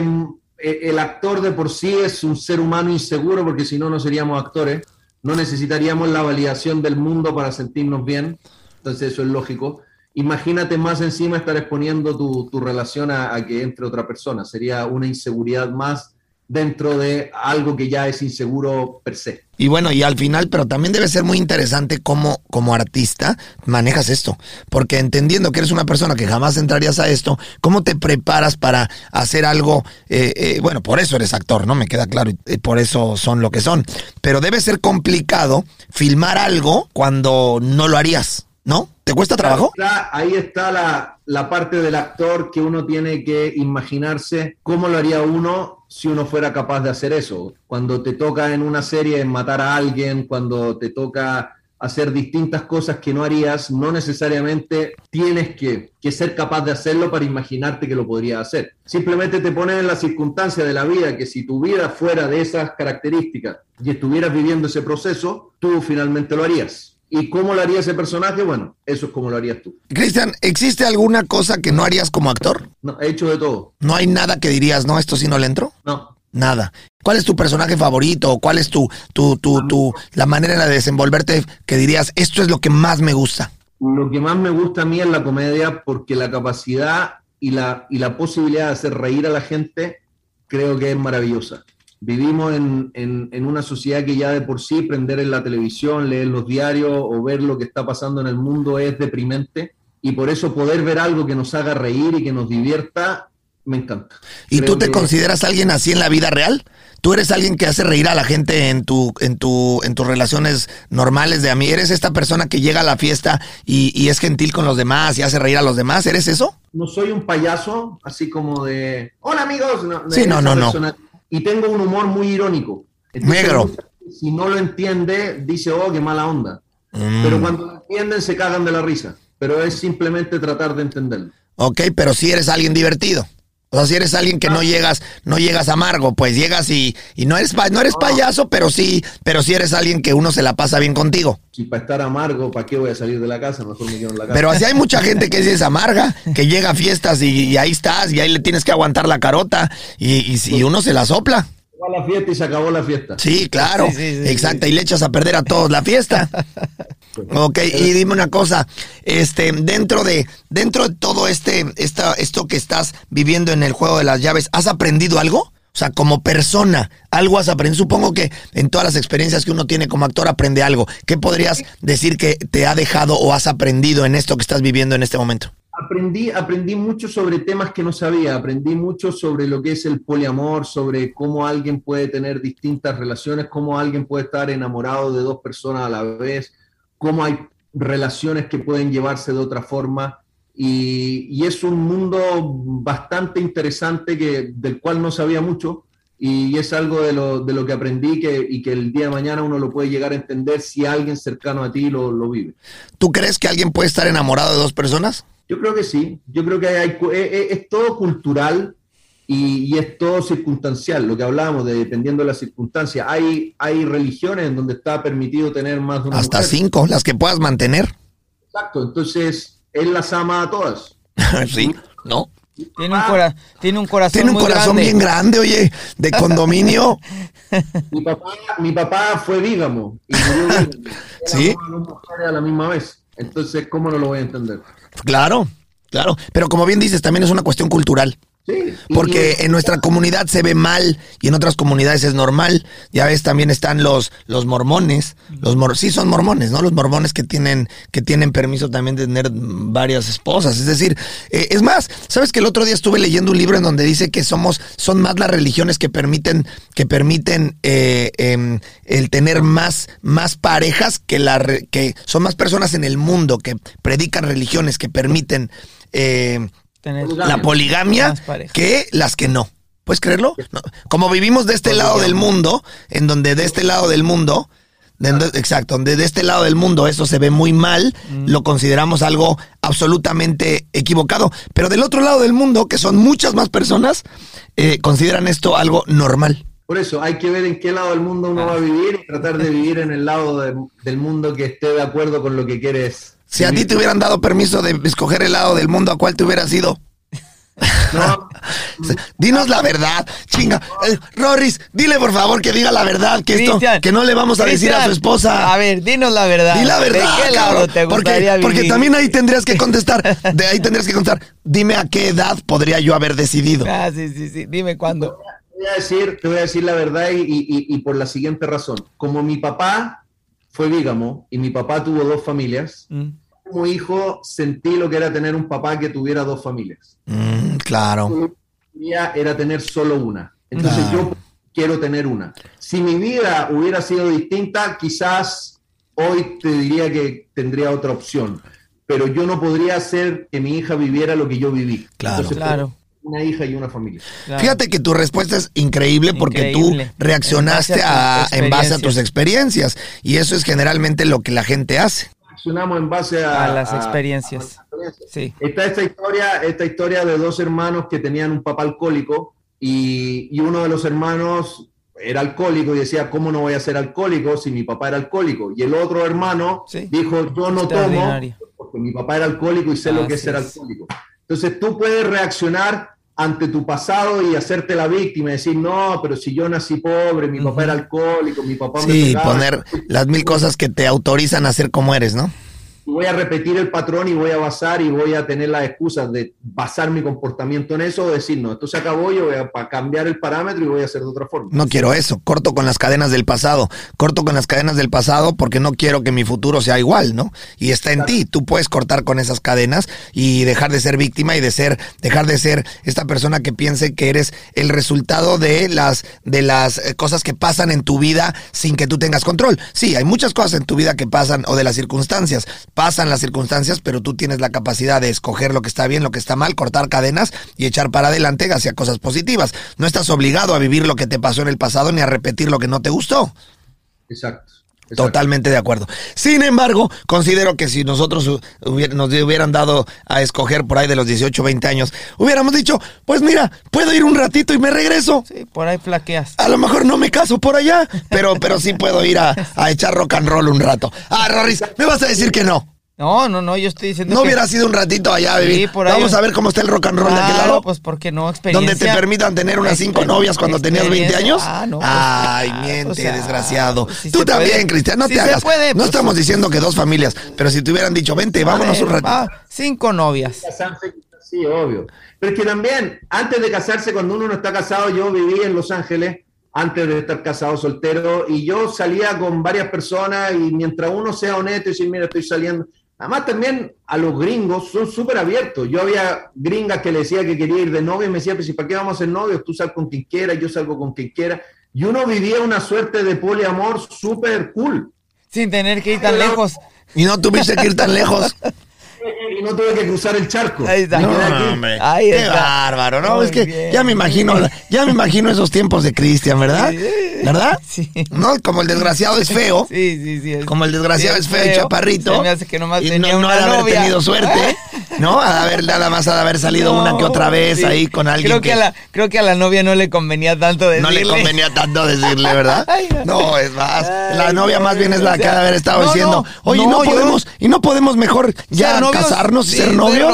eh, el actor de por sí es un ser humano inseguro, porque si no, no seríamos actores, no necesitaríamos la validación del mundo para sentirnos bien. Entonces eso es lógico imagínate más encima estar exponiendo tu, relación a, que entre otra persona. Sería una inseguridad más dentro de algo que ya es inseguro per se. Y bueno, y al final, pero también debe ser muy interesante cómo como artista manejas esto, porque entendiendo que eres una persona que jamás entrarías a esto, ¿cómo te preparas para hacer algo? Eh, eh, bueno, por eso eres actor, ¿no? Me queda claro, y por eso son lo que son, pero debe ser complicado filmar algo cuando no lo harías. ¿No? ¿Te cuesta trabajo? Ahí está, la, parte del actor que uno tiene que imaginarse cómo lo haría uno si uno fuera capaz de hacer eso. Cuando te toca en una serie matar a alguien, cuando te toca hacer distintas cosas que no harías, no necesariamente tienes que, que, ser capaz de hacerlo para imaginarte que lo podrías hacer. Simplemente te pones en la circunstancia de la vida que si tu vida fuera de esas características y estuvieras viviendo ese proceso, tú finalmente lo harías. ¿Y cómo lo haría ese personaje? Bueno, eso es como lo harías tú. Cristian, ¿existe alguna cosa que no harías como actor? No, he hecho de todo. ¿No hay nada que dirías, no, esto sí no le entro? No. Nada. ¿Cuál es tu personaje favorito? ¿Cuál es tu, tu, tu, tu, la manera de desenvolverte que dirías, esto es lo que más me gusta? Lo que más me gusta a mí es la comedia porque la capacidad y la, y la posibilidad de hacer reír a la gente creo que es maravillosa. Vivimos en, en, una sociedad que ya de por sí prender en la televisión, leer los diarios o ver lo que está pasando en el mundo es deprimente y por eso poder ver algo que nos haga reír y que nos divierta, me encanta. ¿Y tú te consideras alguien así en la vida real? ¿Tú eres alguien que hace reír a la gente en tu, en tu, en tus relaciones normales de a mí? ¿Eres esta persona que llega a la fiesta y, y, es gentil con los demás y hace reír a los demás? ¿Eres eso? No soy un payaso, así como de hola amigos. sí, no, no, no y tengo un humor muy irónico. Negro. Si no lo entiende, dice, oh, qué mala onda. Mm. Pero cuando lo entienden, se cagan de la risa. Pero es simplemente tratar de entenderlo. Ok, pero si eres alguien divertido. O sea, si eres alguien que no llegas, no llegas amargo, pues llegas y, y no eres no eres payaso, pero sí, pero sí eres alguien que uno se la pasa bien contigo. Si para estar amargo, ¿para qué voy a salir de la casa? Mejor me quedo en la casa. Pero así hay mucha gente que es amarga, que llega a fiestas y, ahí estás, y ahí le tienes que aguantar la carota, y, y, uno se la sopla. La fiesta y se acabó la fiesta. Sí, claro, exacto, y le echas a perder a todos la fiesta. Ok, y dime una cosa, este, dentro de, dentro de todo este, esta, esto que estás viviendo en el juego de las llaves, ¿has aprendido algo? O sea, como persona, algo has aprendido. Supongo que en todas las experiencias que uno tiene como actor aprende algo. ¿Qué podrías decir que te ha dejado o has aprendido en esto que estás viviendo en este momento? Aprendí, aprendí mucho sobre temas que no sabía, aprendí mucho sobre lo que es el poliamor, sobre cómo alguien puede tener distintas relaciones, cómo alguien puede estar enamorado de dos personas a la vez, cómo hay relaciones que pueden llevarse de otra forma. Y, es un mundo bastante interesante que, del cual no sabía mucho y es algo de lo, de lo que aprendí que, y que el día de mañana uno lo puede llegar a entender si alguien cercano a ti lo, lo vive. ¿Tú crees que alguien puede estar enamorado de dos personas? Yo creo que sí, yo creo que hay, es todo cultural y, es todo circunstancial, lo que hablábamos de dependiendo de la circunstancia. Hay, hay religiones en donde está permitido tener más de una Hasta cinco, las que puedas mantener. Exacto, entonces él las ama a todas. sí, ¿no? Tiene un, tiene un corazón Tiene un corazón bien grande, oye, de condominio. mi, papá, mi papá fue vígamo. Y ¿Sí? a la misma vez. Entonces, ¿cómo no lo voy a entender? Claro, claro. Pero como bien dices, también es una cuestión cultural. Porque en nuestra comunidad se ve mal y en otras comunidades es normal. Ya ves, también están los, los mormones. Los mor sí son mormones, ¿no? Los mormones que tienen, que tienen permiso también de tener varias esposas. Es decir, eh, es más, ¿sabes que el otro día estuve leyendo un libro en donde dice que somos, son más las religiones que permiten, que permiten eh, em, el tener más, más parejas que la que son más personas en el mundo que predican religiones que permiten eh, la poligamia que las que no. ¿Puedes creerlo? Como vivimos de este lado del mundo, en donde de este lado del mundo, exacto, donde de este lado del mundo eso se ve muy mal, mm. lo consideramos algo absolutamente equivocado. Pero del otro lado del mundo, que son muchas más personas, eh, consideran esto algo normal. Por eso hay que ver en qué lado del mundo uno va a vivir y tratar de vivir en el lado del mundo que esté de acuerdo con lo que quieres si a ti te hubieran dado permiso de escoger el lado del mundo, ¿a cuál te hubieras ido? No. Dinos la verdad, chinga. Eh, Rorris, dile por favor que diga la verdad, que esto, que no le vamos a decir a su esposa. A ver, dinos la verdad. Di la verdad. ¿De qué lado te gustaría porque, porque también ahí tendrías que contestar. De ahí tendrías que contestar. Dime a qué edad podría yo haber decidido. Ah, sí, sí, sí. Dime cuándo. Te voy a decir, te voy a decir la verdad y, y por la siguiente razón. Como mi papá fue vígamo y mi papá tuvo dos familias. Mm. Como hijo sentí lo que era tener un papá que tuviera dos familias. Mm, claro. Era tener solo una. Entonces yo quiero tener una. Si mi vida hubiera sido distinta, quizás hoy te diría que tendría otra opción. Pero yo no podría hacer que mi hija viviera lo que yo viví. Claro, claro una hija y una familia. Fíjate que tu respuesta es increíble porque tú reaccionaste en base, a, tus experiencias y eso es generalmente lo que la gente hace. Reaccionamos en base a, las experiencias. Sí. Está esta historia, esta historia de dos hermanos que tenían un papá alcohólico y, uno de los hermanos era alcohólico y decía, ¿cómo no voy a ser alcohólico si mi papá era alcohólico? Y el otro hermano dijo, yo no tomo porque mi papá era alcohólico y sé lo que es ser alcohólico. Entonces tú puedes reaccionar ante tu pasado y hacerte la víctima decir, no, pero si yo nací pobre, mi papá era alcohólico, mi papá me Sí, poner las mil cosas que te autorizan a ser como eres, ¿no? Voy a repetir el patrón y voy a basar y voy a tener las excusas de basar mi comportamiento en eso o decir, no, esto se acabó, yo voy a cambiar el parámetro y voy a hacer de otra forma. No quiero eso, corto con las cadenas del pasado, corto con las cadenas del pasado porque no quiero que mi futuro sea igual, ¿no? Y está en ti, tú puedes cortar con esas cadenas y dejar de ser víctima y de ser, dejar de ser esta persona que piense que eres el resultado de las, de las eh, cosas que pasan en tu vida sin que tú tengas control. Sí, hay muchas cosas en tu vida que pasan o de las circunstancias pasan las circunstancias, pero tú tienes la capacidad de escoger lo que está bien, lo que está mal, cortar cadenas y echar para adelante hacia cosas positivas. No estás obligado a vivir lo que te pasó en el pasado ni a repetir lo que no te gustó. Exacto. Totalmente de acuerdo. Sin embargo, considero que si nosotros nos hubieran dado a escoger por ahí de los 18, 20 años, hubiéramos dicho, pues mira, puedo ir un ratito y me regreso. Sí, por ahí flaqueas. A lo mejor no me caso por allá, pero, pero sí puedo ir a, a echar rock and roll un rato. Ah, Rorris, me vas a decir que no. No, no, no, yo estoy diciendo. No hubiera sido un ratito allá, vivir. Vamos a ver cómo está el rock and roll de aquel lado. pues porque no, experiencia. Donde te permitan tener unas cinco novias cuando tenías 20 años. Ah, no. Pues, Ay, miente, desgraciado. Tú también, Cristian, no te hagas. no pues, estamos diciendo que dos familias, pero si te hubieran dicho, vente, vámonos un ratito. cinco novias. Sí, obvio. Pero es que también, antes de casarse, cuando uno no está casado, yo viví en Los Ángeles antes de estar casado soltero y yo salía con varias personas y mientras uno sea honesto y decir, mira, estoy saliendo, Además, también a los gringos son súper abiertos. Yo había gringas que le decía que quería ir de novio y me decía, pues, ¿para qué vamos a ser novios? Tú sal con quien quiera, yo salgo con quien quiera. Y uno vivía una suerte de poliamor súper cool. Sin tener que ir tan lejos. Y no tuviste que ir tan lejos. y no tuve que cruzar el charco. Ahí está. No, hombre. Ahí Qué bárbaro, ¿no? es que ya me imagino, ya me imagino esos tiempos de Cristian, ¿verdad? ¿Verdad? Sí. ¿No? Como el desgraciado es feo. Sí, sí, sí. como el desgraciado es feo, y chaparrito. me hace que nomás y tenía no, una no haber tenido suerte. ¿No? A haber, nada más a haber salido una que otra vez ahí con alguien. Creo que, a la, creo que a la novia no le convenía tanto decirle. No le convenía tanto decirle, ¿verdad? no, es más. la novia más bien es la que ha de haber estado diciendo, oye, no, podemos, y no podemos mejor ya casarnos y ser novios.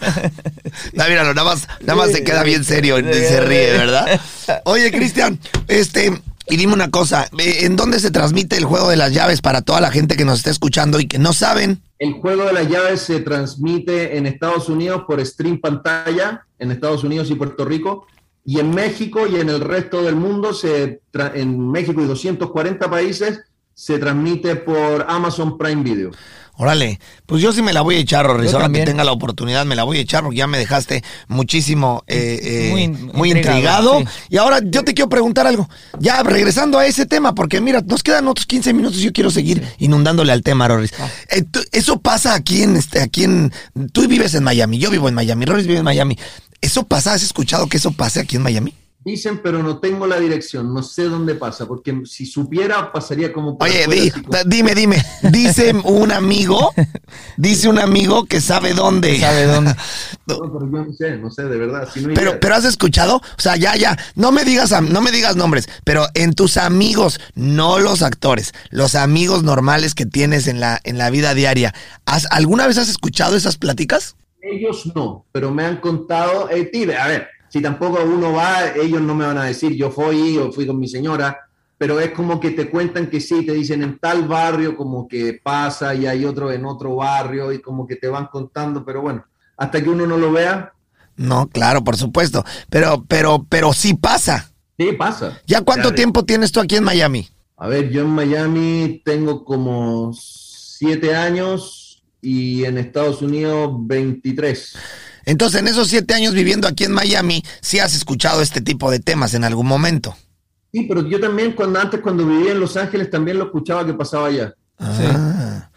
no, míralo, nada más, nada más se queda bien serio y se ríe, ¿verdad? Oye, Cristian, este, y dime una cosa, ¿en dónde se transmite el juego de las llaves para toda la gente que nos está escuchando y que no saben? El juego de las llaves se transmite en Estados Unidos por stream pantalla, en Estados Unidos y Puerto Rico, y en México y en el resto del mundo, se en México y 240 países, se transmite por Amazon Prime Video. Órale, pues yo sí me la voy a echar, Rorris. Ahora que tenga la oportunidad, me la voy a echar porque ya me dejaste muchísimo eh, eh, muy, intrigado. Y ahora yo te quiero preguntar algo. Ya regresando a ese tema, porque mira, nos quedan otros 15 minutos y yo quiero seguir inundándole al tema, Rorris. Ah. Eh, eso pasa aquí en, este, aquí en. Tú vives en Miami, yo vivo en Miami, Rorris vive en Miami. ¿Eso pasa? ¿Has escuchado que eso pase aquí en Miami? Dicen, pero no tengo la dirección, no sé dónde pasa, porque si supiera pasaría como... Oye, dime, dime, dice un amigo, dice un amigo que sabe dónde. Sabe dónde. no, pero yo no sé, no sé, de verdad. pero, pero has escuchado, o sea, ya, ya, no me digas, no me digas nombres, pero en tus amigos, no los actores, los amigos normales que tienes en la, en la vida diaria, ¿has, ¿alguna vez has escuchado esas pláticas? Ellos no, pero me han contado, eh, a ver, si tampoco uno va, ellos no me van a decir yo fui o fui con mi señora, pero es como que te cuentan que sí, te dicen en tal barrio como que pasa y hay otro en otro barrio y como que te van contando, pero bueno, hasta que uno no lo vea. No, claro, por supuesto, pero, pero, pero sí pasa. Sí, pasa. ¿Ya cuánto tiempo tienes tú aquí en Miami? A ver, yo en Miami tengo como siete años y en Estados Unidos 23. Entonces, en esos siete años viviendo aquí en Miami, sí has escuchado este tipo de temas en algún momento. Sí, pero yo también cuando antes cuando vivía en Los Ángeles también lo escuchaba que pasaba allá. Ah.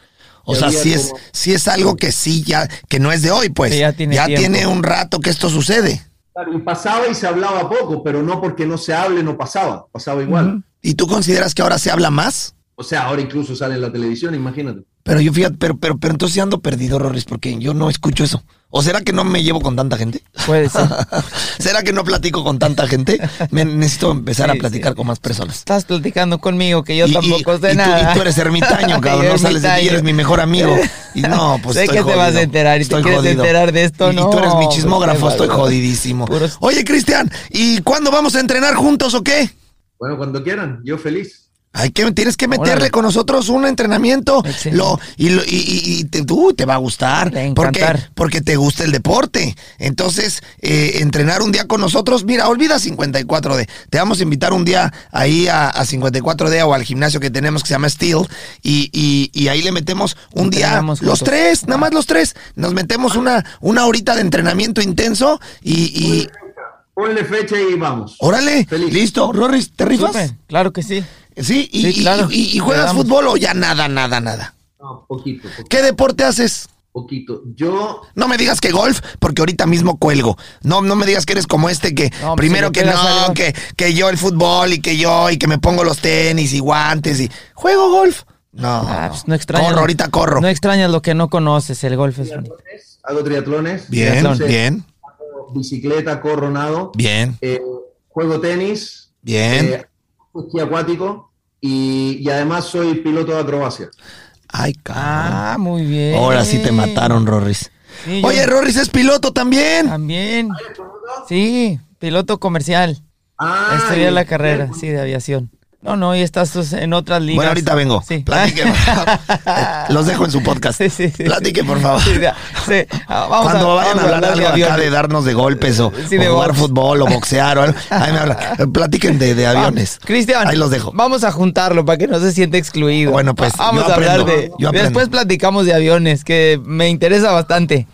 O sea, sí es, sí es algo que sí ya, que no es de hoy, pues. ya tiene, un rato que esto sucede. Claro, y pasaba y se hablaba poco, pero no porque no se hable, no pasaba, pasaba igual. ¿Y tú consideras que ahora se habla más? O sea, ahora incluso sale en la televisión, imagínate. Pero yo fíjate, pero, pero, pero entonces ando perdido, Rorris, porque yo no escucho eso. ¿O será que no me llevo con tanta gente? Puede ser. ¿Será que no platico con tanta gente? Me necesito empezar a platicar con más personas. Estás platicando conmigo, que yo tampoco sé nada. y tú eres ermitaño, cabrón. no sales de ti, eres mi mejor amigo. Y no, pues. Sé que te vas a enterar y te quieres enterar de esto, ¿no? Y tú eres mi chismógrafo, estoy jodidísimo. Oye, Cristian, ¿y cuándo vamos a entrenar juntos o qué? Bueno, cuando quieran, yo feliz. Hay que, tienes que meterle con nosotros un entrenamiento lo, y, y, te, te va a gustar. porque, porque te gusta el deporte. Entonces, eh, entrenar un día con nosotros, mira, olvida 54D. Te vamos a invitar un día ahí a, 54D o al gimnasio que tenemos que se llama Steel y, y ahí le metemos un día, los tres, nada más los tres. Nos metemos una, una horita de entrenamiento intenso y... Ponle fecha y vamos. Órale, listo. Rorris, ¿te rifas? claro que sí. Sí, y, juegas fútbol o ya nada, nada, nada. No, poquito, ¿Qué deporte haces? Poquito. Yo. No me digas que golf, porque ahorita mismo cuelgo. No, no me digas que eres como este que primero que no, que, que yo el fútbol y que yo y que me pongo los tenis y guantes y juego golf. No, ah, pues no extrañas. Corro, ahorita corro. No extrañas lo que no conoces, el golf es Hago triatlones. Bien, bien. Bicicleta, corro, nado. Bien. Eh, juego tenis. Bien. Eh, esquí acuático y, además soy piloto de acrobacia. Ay, cabrón. Ah, muy bien. Ahora sí te mataron, Rorris. Oye, Rorris es piloto también. También. Sí, piloto comercial. Ah, Estudié la carrera, sí, de aviación. No, no, y estás pues, en otras ligas. Bueno, ahorita vengo. Sí. Los dejo en su podcast. Sí, sí, Platique, por favor. Ah, vamos Cuando vayan a hablar algo de acá de darnos de golpes o, jugar fútbol o boxear o algo, ahí me habla. Platiquen de, de aviones. Cristian, ahí los dejo. Vamos a juntarlo para que no se siente excluido. Bueno, pues vamos a hablar de. Después platicamos de aviones, que me interesa bastante.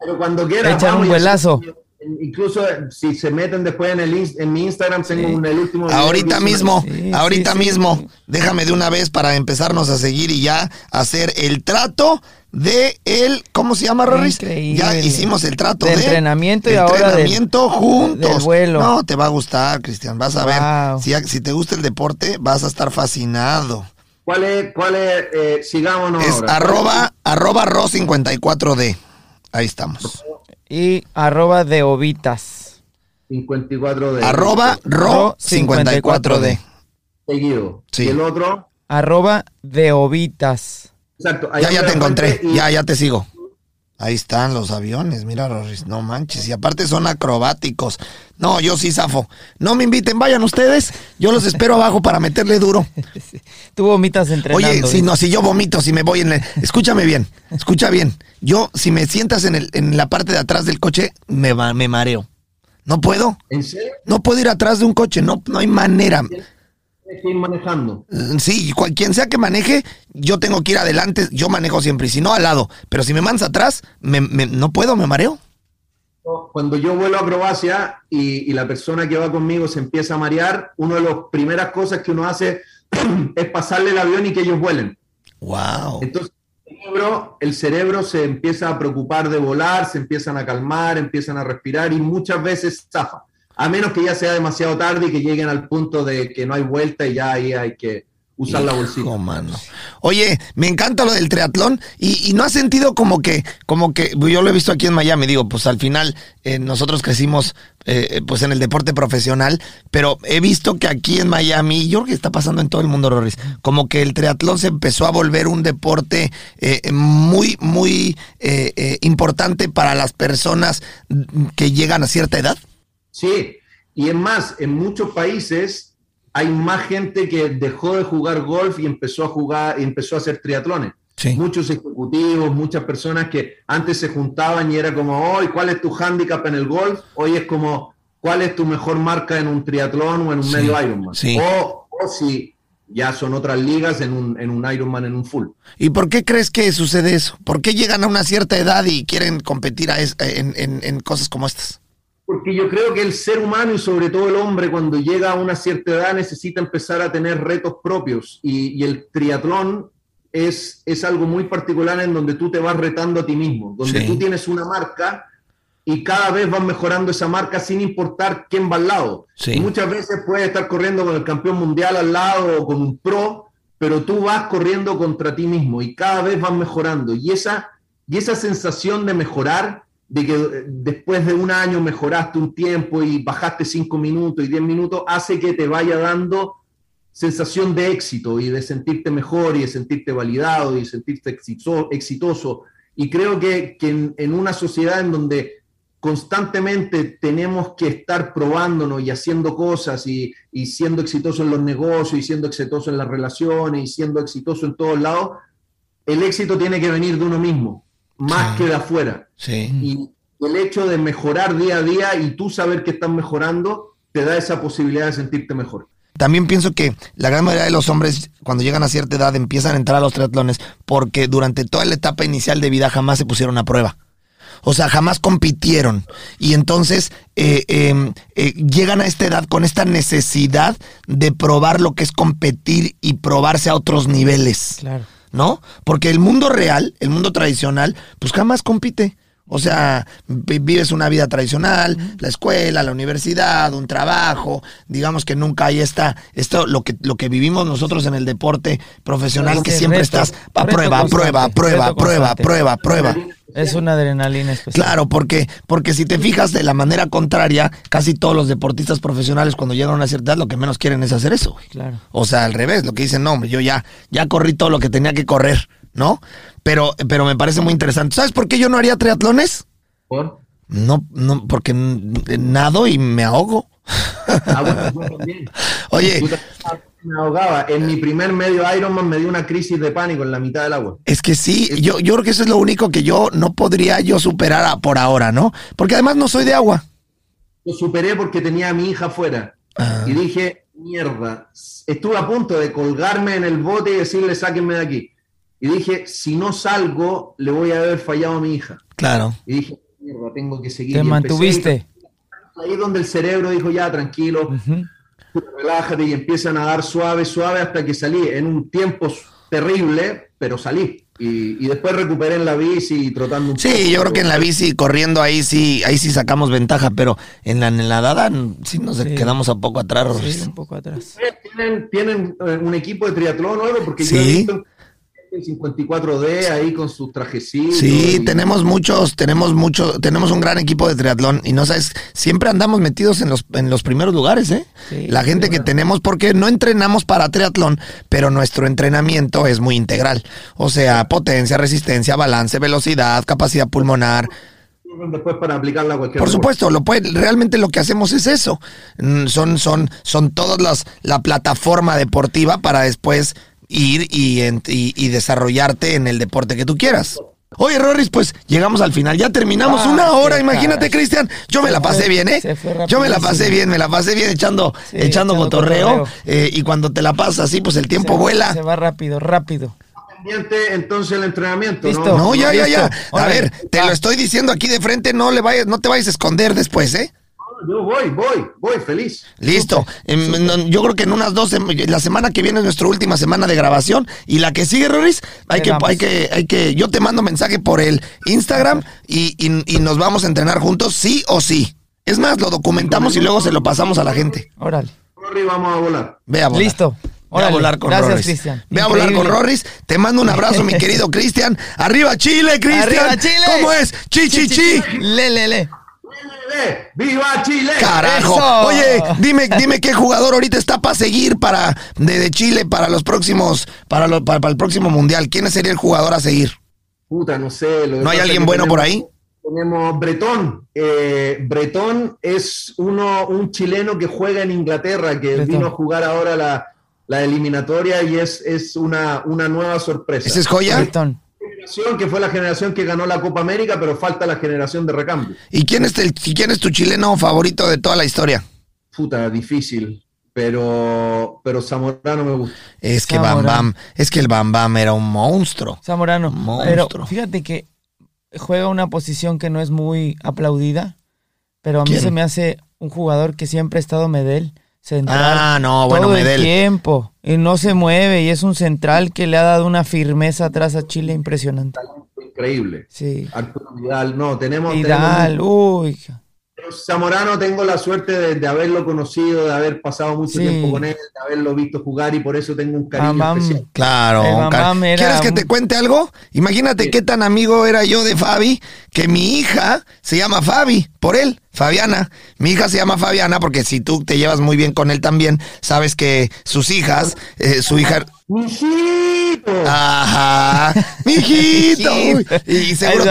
Pero cuando quieran. Echar un vuelazo incluso si se meten después en, el, en mi Instagram, tengo el último. ahorita mismo, ahorita mismo, déjame de una vez para empezarnos a seguir y ya hacer el trato de el, ¿cómo se llama, Rorris? Ya hicimos el trato de, entrenamiento y ahora entrenamiento juntos. vuelo. No, te va a gustar, Cristian, vas a ver. Si, si, te gusta el deporte, vas a estar fascinado. ¿Cuál es, cuál es, eh, sigámonos Es arroba, arroba ro54d. Ahí estamos y arroba de ovitas. 54D. Arroba ro 54D. Seguido. ¿Y el otro? Arroba de ovitas. Exacto. Ya, ya te encontré. Ya, ya te sigo. Ahí están los aviones, mira, no manches. Y aparte son acrobáticos. No, yo sí zafo. No me inviten, vayan ustedes. Yo los espero abajo para meterle duro. Tú vomitas entrenando. Oye, si no, si yo vomito, si me voy en el... Escúchame bien, escucha bien. Yo, si me sientas en, el, en la parte de atrás del coche, me, me mareo. No puedo. ¿En serio? No puedo ir atrás de un coche, no, no hay manera que ir manejando. Mm, sí, quien sea que maneje, yo tengo que ir adelante, yo manejo siempre, y si no, al lado. Pero si me mandas atrás, me, no puedo, me mareo. Cuando yo vuelo a Croacia y, la persona que va conmigo se empieza a marear, una de las primeras cosas que uno hace es pasarle el avión y que ellos vuelen. Wow. Entonces, el cerebro, el cerebro se empieza a preocupar de volar, se empiezan a calmar, empiezan a respirar y muchas veces zafa a menos que ya sea demasiado tarde y que lleguen al punto de que no hay vuelta y ya ahí hay que usar la bolsita. Oye, me encanta lo del triatlón y, no has sentido como que, como que, yo lo he visto aquí en Miami, digo, pues al final eh, nosotros crecimos eh, pues en el deporte profesional, pero he visto que aquí en Miami, yo creo que está pasando en todo el mundo, Roris, como que el triatlón se empezó a volver un deporte eh, muy, muy importante para las personas que llegan a cierta edad. Sí, y es más, en muchos países hay más gente que dejó de jugar golf y empezó a jugar y empezó a hacer triatlones. Muchos ejecutivos, muchas personas que antes se juntaban y era como, hoy, ¿cuál es tu handicap en el golf? Hoy es como, ¿cuál es tu mejor marca en un triatlón o en un medio Ironman? O, o si ya son otras ligas en un, en un Ironman, en un full. ¿Y por qué crees que sucede eso? ¿Por qué llegan a una cierta edad y quieren competir en, en cosas como estas? Porque yo creo que el ser humano y sobre todo el hombre cuando llega a una cierta edad necesita empezar a tener retos propios y, el triatlón es, es algo muy particular en donde tú te vas retando a ti mismo, donde tú tienes una marca y cada vez vas mejorando esa marca sin importar quién va al lado. muchas veces puedes estar corriendo con el campeón mundial al lado o con un pro, pero tú vas corriendo contra ti mismo y cada vez vas mejorando. Y esa, y esa sensación de mejorar de que eh, después de un año mejoraste un tiempo y bajaste cinco minutos y diez minutos, hace que te vaya dando sensación de éxito y de sentirte mejor y de sentirte validado y de sentirte exitoso. Y creo que, en, una sociedad en donde constantemente tenemos que estar probándonos y haciendo cosas y, siendo exitoso en los negocios y siendo exitoso en las relaciones y siendo exitoso en todos lados, el éxito tiene que venir de uno mismo más que de afuera. Y el hecho de mejorar día a día y tú saber que estás mejorando, te da esa posibilidad de sentirte mejor. También pienso que la gran mayoría de los hombres, cuando llegan a cierta edad, empiezan a entrar a los triatlones porque durante toda la etapa inicial de vida jamás se pusieron a prueba. O sea, jamás compitieron. Y entonces eh, em, eh, llegan a esta edad con esta necesidad de probar lo que es competir y probarse a otros niveles. Claro. ¿No? Porque el mundo real, el mundo tradicional, pues jamás compite. O sea, vives una vida tradicional, la escuela, la universidad, un trabajo, digamos que nunca hay esta, esto, lo que, lo que vivimos nosotros en el deporte profesional, que siempre estás a prueba, prueba, prueba, prueba, prueba, prueba. Es una adrenalina especial. Claro, porque, porque si te fijas de la manera contraria, casi todos los deportistas profesionales cuando llegan a una cierta edad lo que menos quieren es hacer eso. Claro. O sea, al revés, lo que dicen, no, hombre, yo ya, ya corrí todo lo que tenía que correr, ¿no? Pero, pero me parece muy interesante. ¿Sabes por qué yo no haría triatlones? ¿Por? No, no, porque nado y me ahogo. Ah, Oye, me ahogaba. En mi primer medio Ironman me dio una crisis de pánico en la mitad del agua. Es que sí, yo, yo creo que eso es lo único que yo no podría yo superar por ahora, ¿no? Porque además no soy de agua. Lo superé porque tenía a mi hija afuera. Ah. Y dije, mierda, estuve a punto de colgarme en el bote y decirle, sáquenme de aquí. Y dije, si no salgo, le voy a haber fallado a mi hija. Claro. Y dije, mierda, tengo que seguir. Te mantuviste. ahí donde el cerebro dijo, ya, tranquilo relájate y empiezan a dar suave, suave hasta que salí en un tiempo terrible, pero salí. Y, después recuperé en la bici trotando un Sí, yo creo que en la bici corriendo ahí sí, ahí sí sacamos ventaja, pero en la, en la dada sí nos quedamos a poco atrás. un poco atrás. ¿Tienen, ¿Tienen, eh, un equipo de triatlón o algo? Porque yo he visto 54D ahí con sus trajecitos. Sí, tenemos muchos, tenemos mucho, tenemos un gran equipo de triatlón y no sabes, siempre andamos metidos en los, en los primeros lugares, ¿eh? la gente que tenemos, porque no entrenamos para triatlón, pero nuestro entrenamiento es muy integral. O sea, potencia, resistencia, balance, velocidad, capacidad pulmonar después para aplicarla a cualquier Por supuesto, lo puede, realmente lo que hacemos es eso. Mm, son, son, son todas las, la plataforma deportiva para después ir y, y, desarrollarte en el deporte que tú quieras. Oye, Rorris, pues llegamos al final. Ya terminamos ah, una hora. Imagínate, Cristian. Yo me la pasé bien, ¿eh? Yo me la pasé bien, me la pasé bien echando, echando, motorreo. Eh, y cuando te la pasas así, pues el tiempo vuela. Se va rápido, rápido. Entonces el entrenamiento. ¿no? no, ya, ya, ya. A ver, te lo estoy diciendo aquí de frente. No le vayas, no te vayas a esconder después, ¿eh? Yo voy, voy, voy, feliz. Listo. Em, yo creo que en unas dos, la semana que viene es nuestra última semana de grabación y la que sigue, Roris, hay que, hay que, hay que, yo te mando mensaje por el Instagram y, nos vamos a entrenar juntos, sí o sí. Es más, lo documentamos y luego se lo pasamos a la gente. Órale. Rory, vamos a volar. Ve a volar. Listo. Ve a volar con Gracias, Cristian. Ve a volar con Rorris. Te mando un abrazo, mi querido Cristian. Arriba Chile, Cristian. Arriba Chile. ¿Cómo es? Chi, chi, chi. Le, le, le. ¡Viva Chile! Carajo. Oye, dime, dime qué jugador ahorita está para seguir para de, Chile para los próximos, para, para, el próximo mundial. ¿Quién sería el jugador a seguir? Puta, no sé. ¿No hay alguien bueno por ahí? Tenemos Bretón. Eh, Bretón es uno, un chileno que juega en Inglaterra, que vino a jugar ahora la, la eliminatoria y es, es una, una nueva sorpresa. ¿Ese es joya? Bretón que fue la generación que ganó la Copa América, pero falta la generación de recambio. ¿Y quién es, el, quién es tu chileno favorito de toda la historia? Puta, difícil. Pero, pero Zamorano me gusta. Es que Bam Bam, es que el Bam Bam era un monstruo. Zamorano. Monstruo. Pero fíjate que juega una posición que no es muy aplaudida, pero a mí se me hace un jugador que siempre ha estado Medel central. Ah, no, bueno, todo el tiempo. Y no se mueve y es un central que le ha dado una firmeza atrás a Chile impresionante. Increíble. Sí. Arturo Vidal, no, tenemos... Vidal, uy. Zamorano tengo la suerte de, haberlo conocido, de haber pasado mucho tiempo con él, de haberlo visto jugar y por eso tengo un cariño especial. Claro. ¿Quieres que te cuente algo? Imagínate qué tan amigo era yo de Fabi, que mi hija se llama Fabi, por él. Fabiana, mi hija se llama Fabiana porque si tú te llevas muy bien con él también, sabes que sus hijas, eh, su hija... ¡Mijito! Ajá, mijito. y seguro,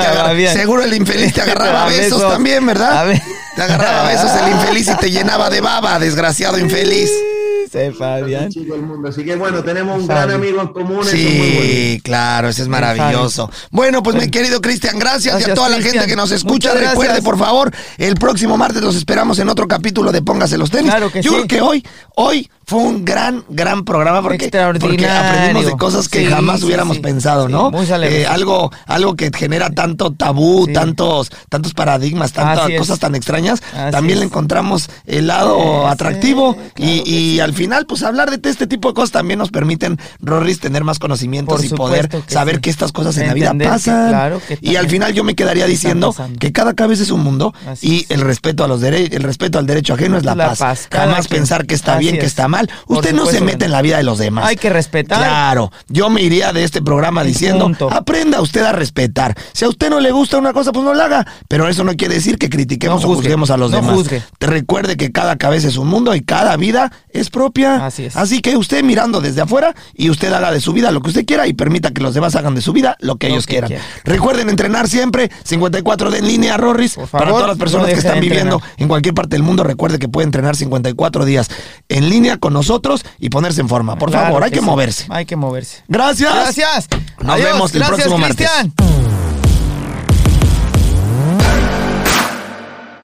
seguro el infeliz te agarraba besos, también, ¿verdad? Te agarraba besos el infeliz y te llenaba de baba, desgraciado infeliz. Sí, Fabián. Así que bueno, tenemos un gran amigo en común. Sí, claro, ese es maravilloso. Bueno, pues mi querido Cristian, gracias, y a toda la gente que nos escucha. Recuerde, por favor, el próximo martes los esperamos en otro capítulo de Póngase los tenis. Claro que Yo creo que hoy, hoy fue un gran, gran programa porque, porque aprendimos de cosas que jamás hubiéramos pensado, ¿no? Muy eh, algo, algo que genera tanto tabú, tantos, tantos paradigmas, tantas cosas tan extrañas. También le encontramos el lado atractivo y, y al final, pues hablar de este tipo de cosas también nos permiten, Rorris, tener más conocimientos y poder saber que estas cosas en la vida pasan. y al final yo me quedaría diciendo que cada cabeza es un mundo y el respeto a los derechos, el respeto al derecho ajeno es la, paz. Jamás pensar que está bien, que está mal. Usted no se mete en la vida de los demás. Hay que respetar. Claro. Yo me iría de este programa diciendo, aprenda usted a respetar. Si a usted no le gusta una cosa, pues no la haga. Pero eso no quiere decir que critiquemos o juzguemos a los demás. Recuerde que cada cabeza es un mundo y cada vida es propia Así es. Así que usted mirando desde afuera y usted haga de su vida lo que usted quiera y permita que los demás hagan de su vida lo que ellos quieran. Recuerden entrenar siempre 54 de en línea, Rorris. para todas las personas que están viviendo en cualquier parte del mundo, recuerde que puede entrenar 54 días en línea con nosotros y ponerse en forma. Por favor, hay que moverse. Hay que moverse. Gracias. Gracias. Nos vemos el próximo martes.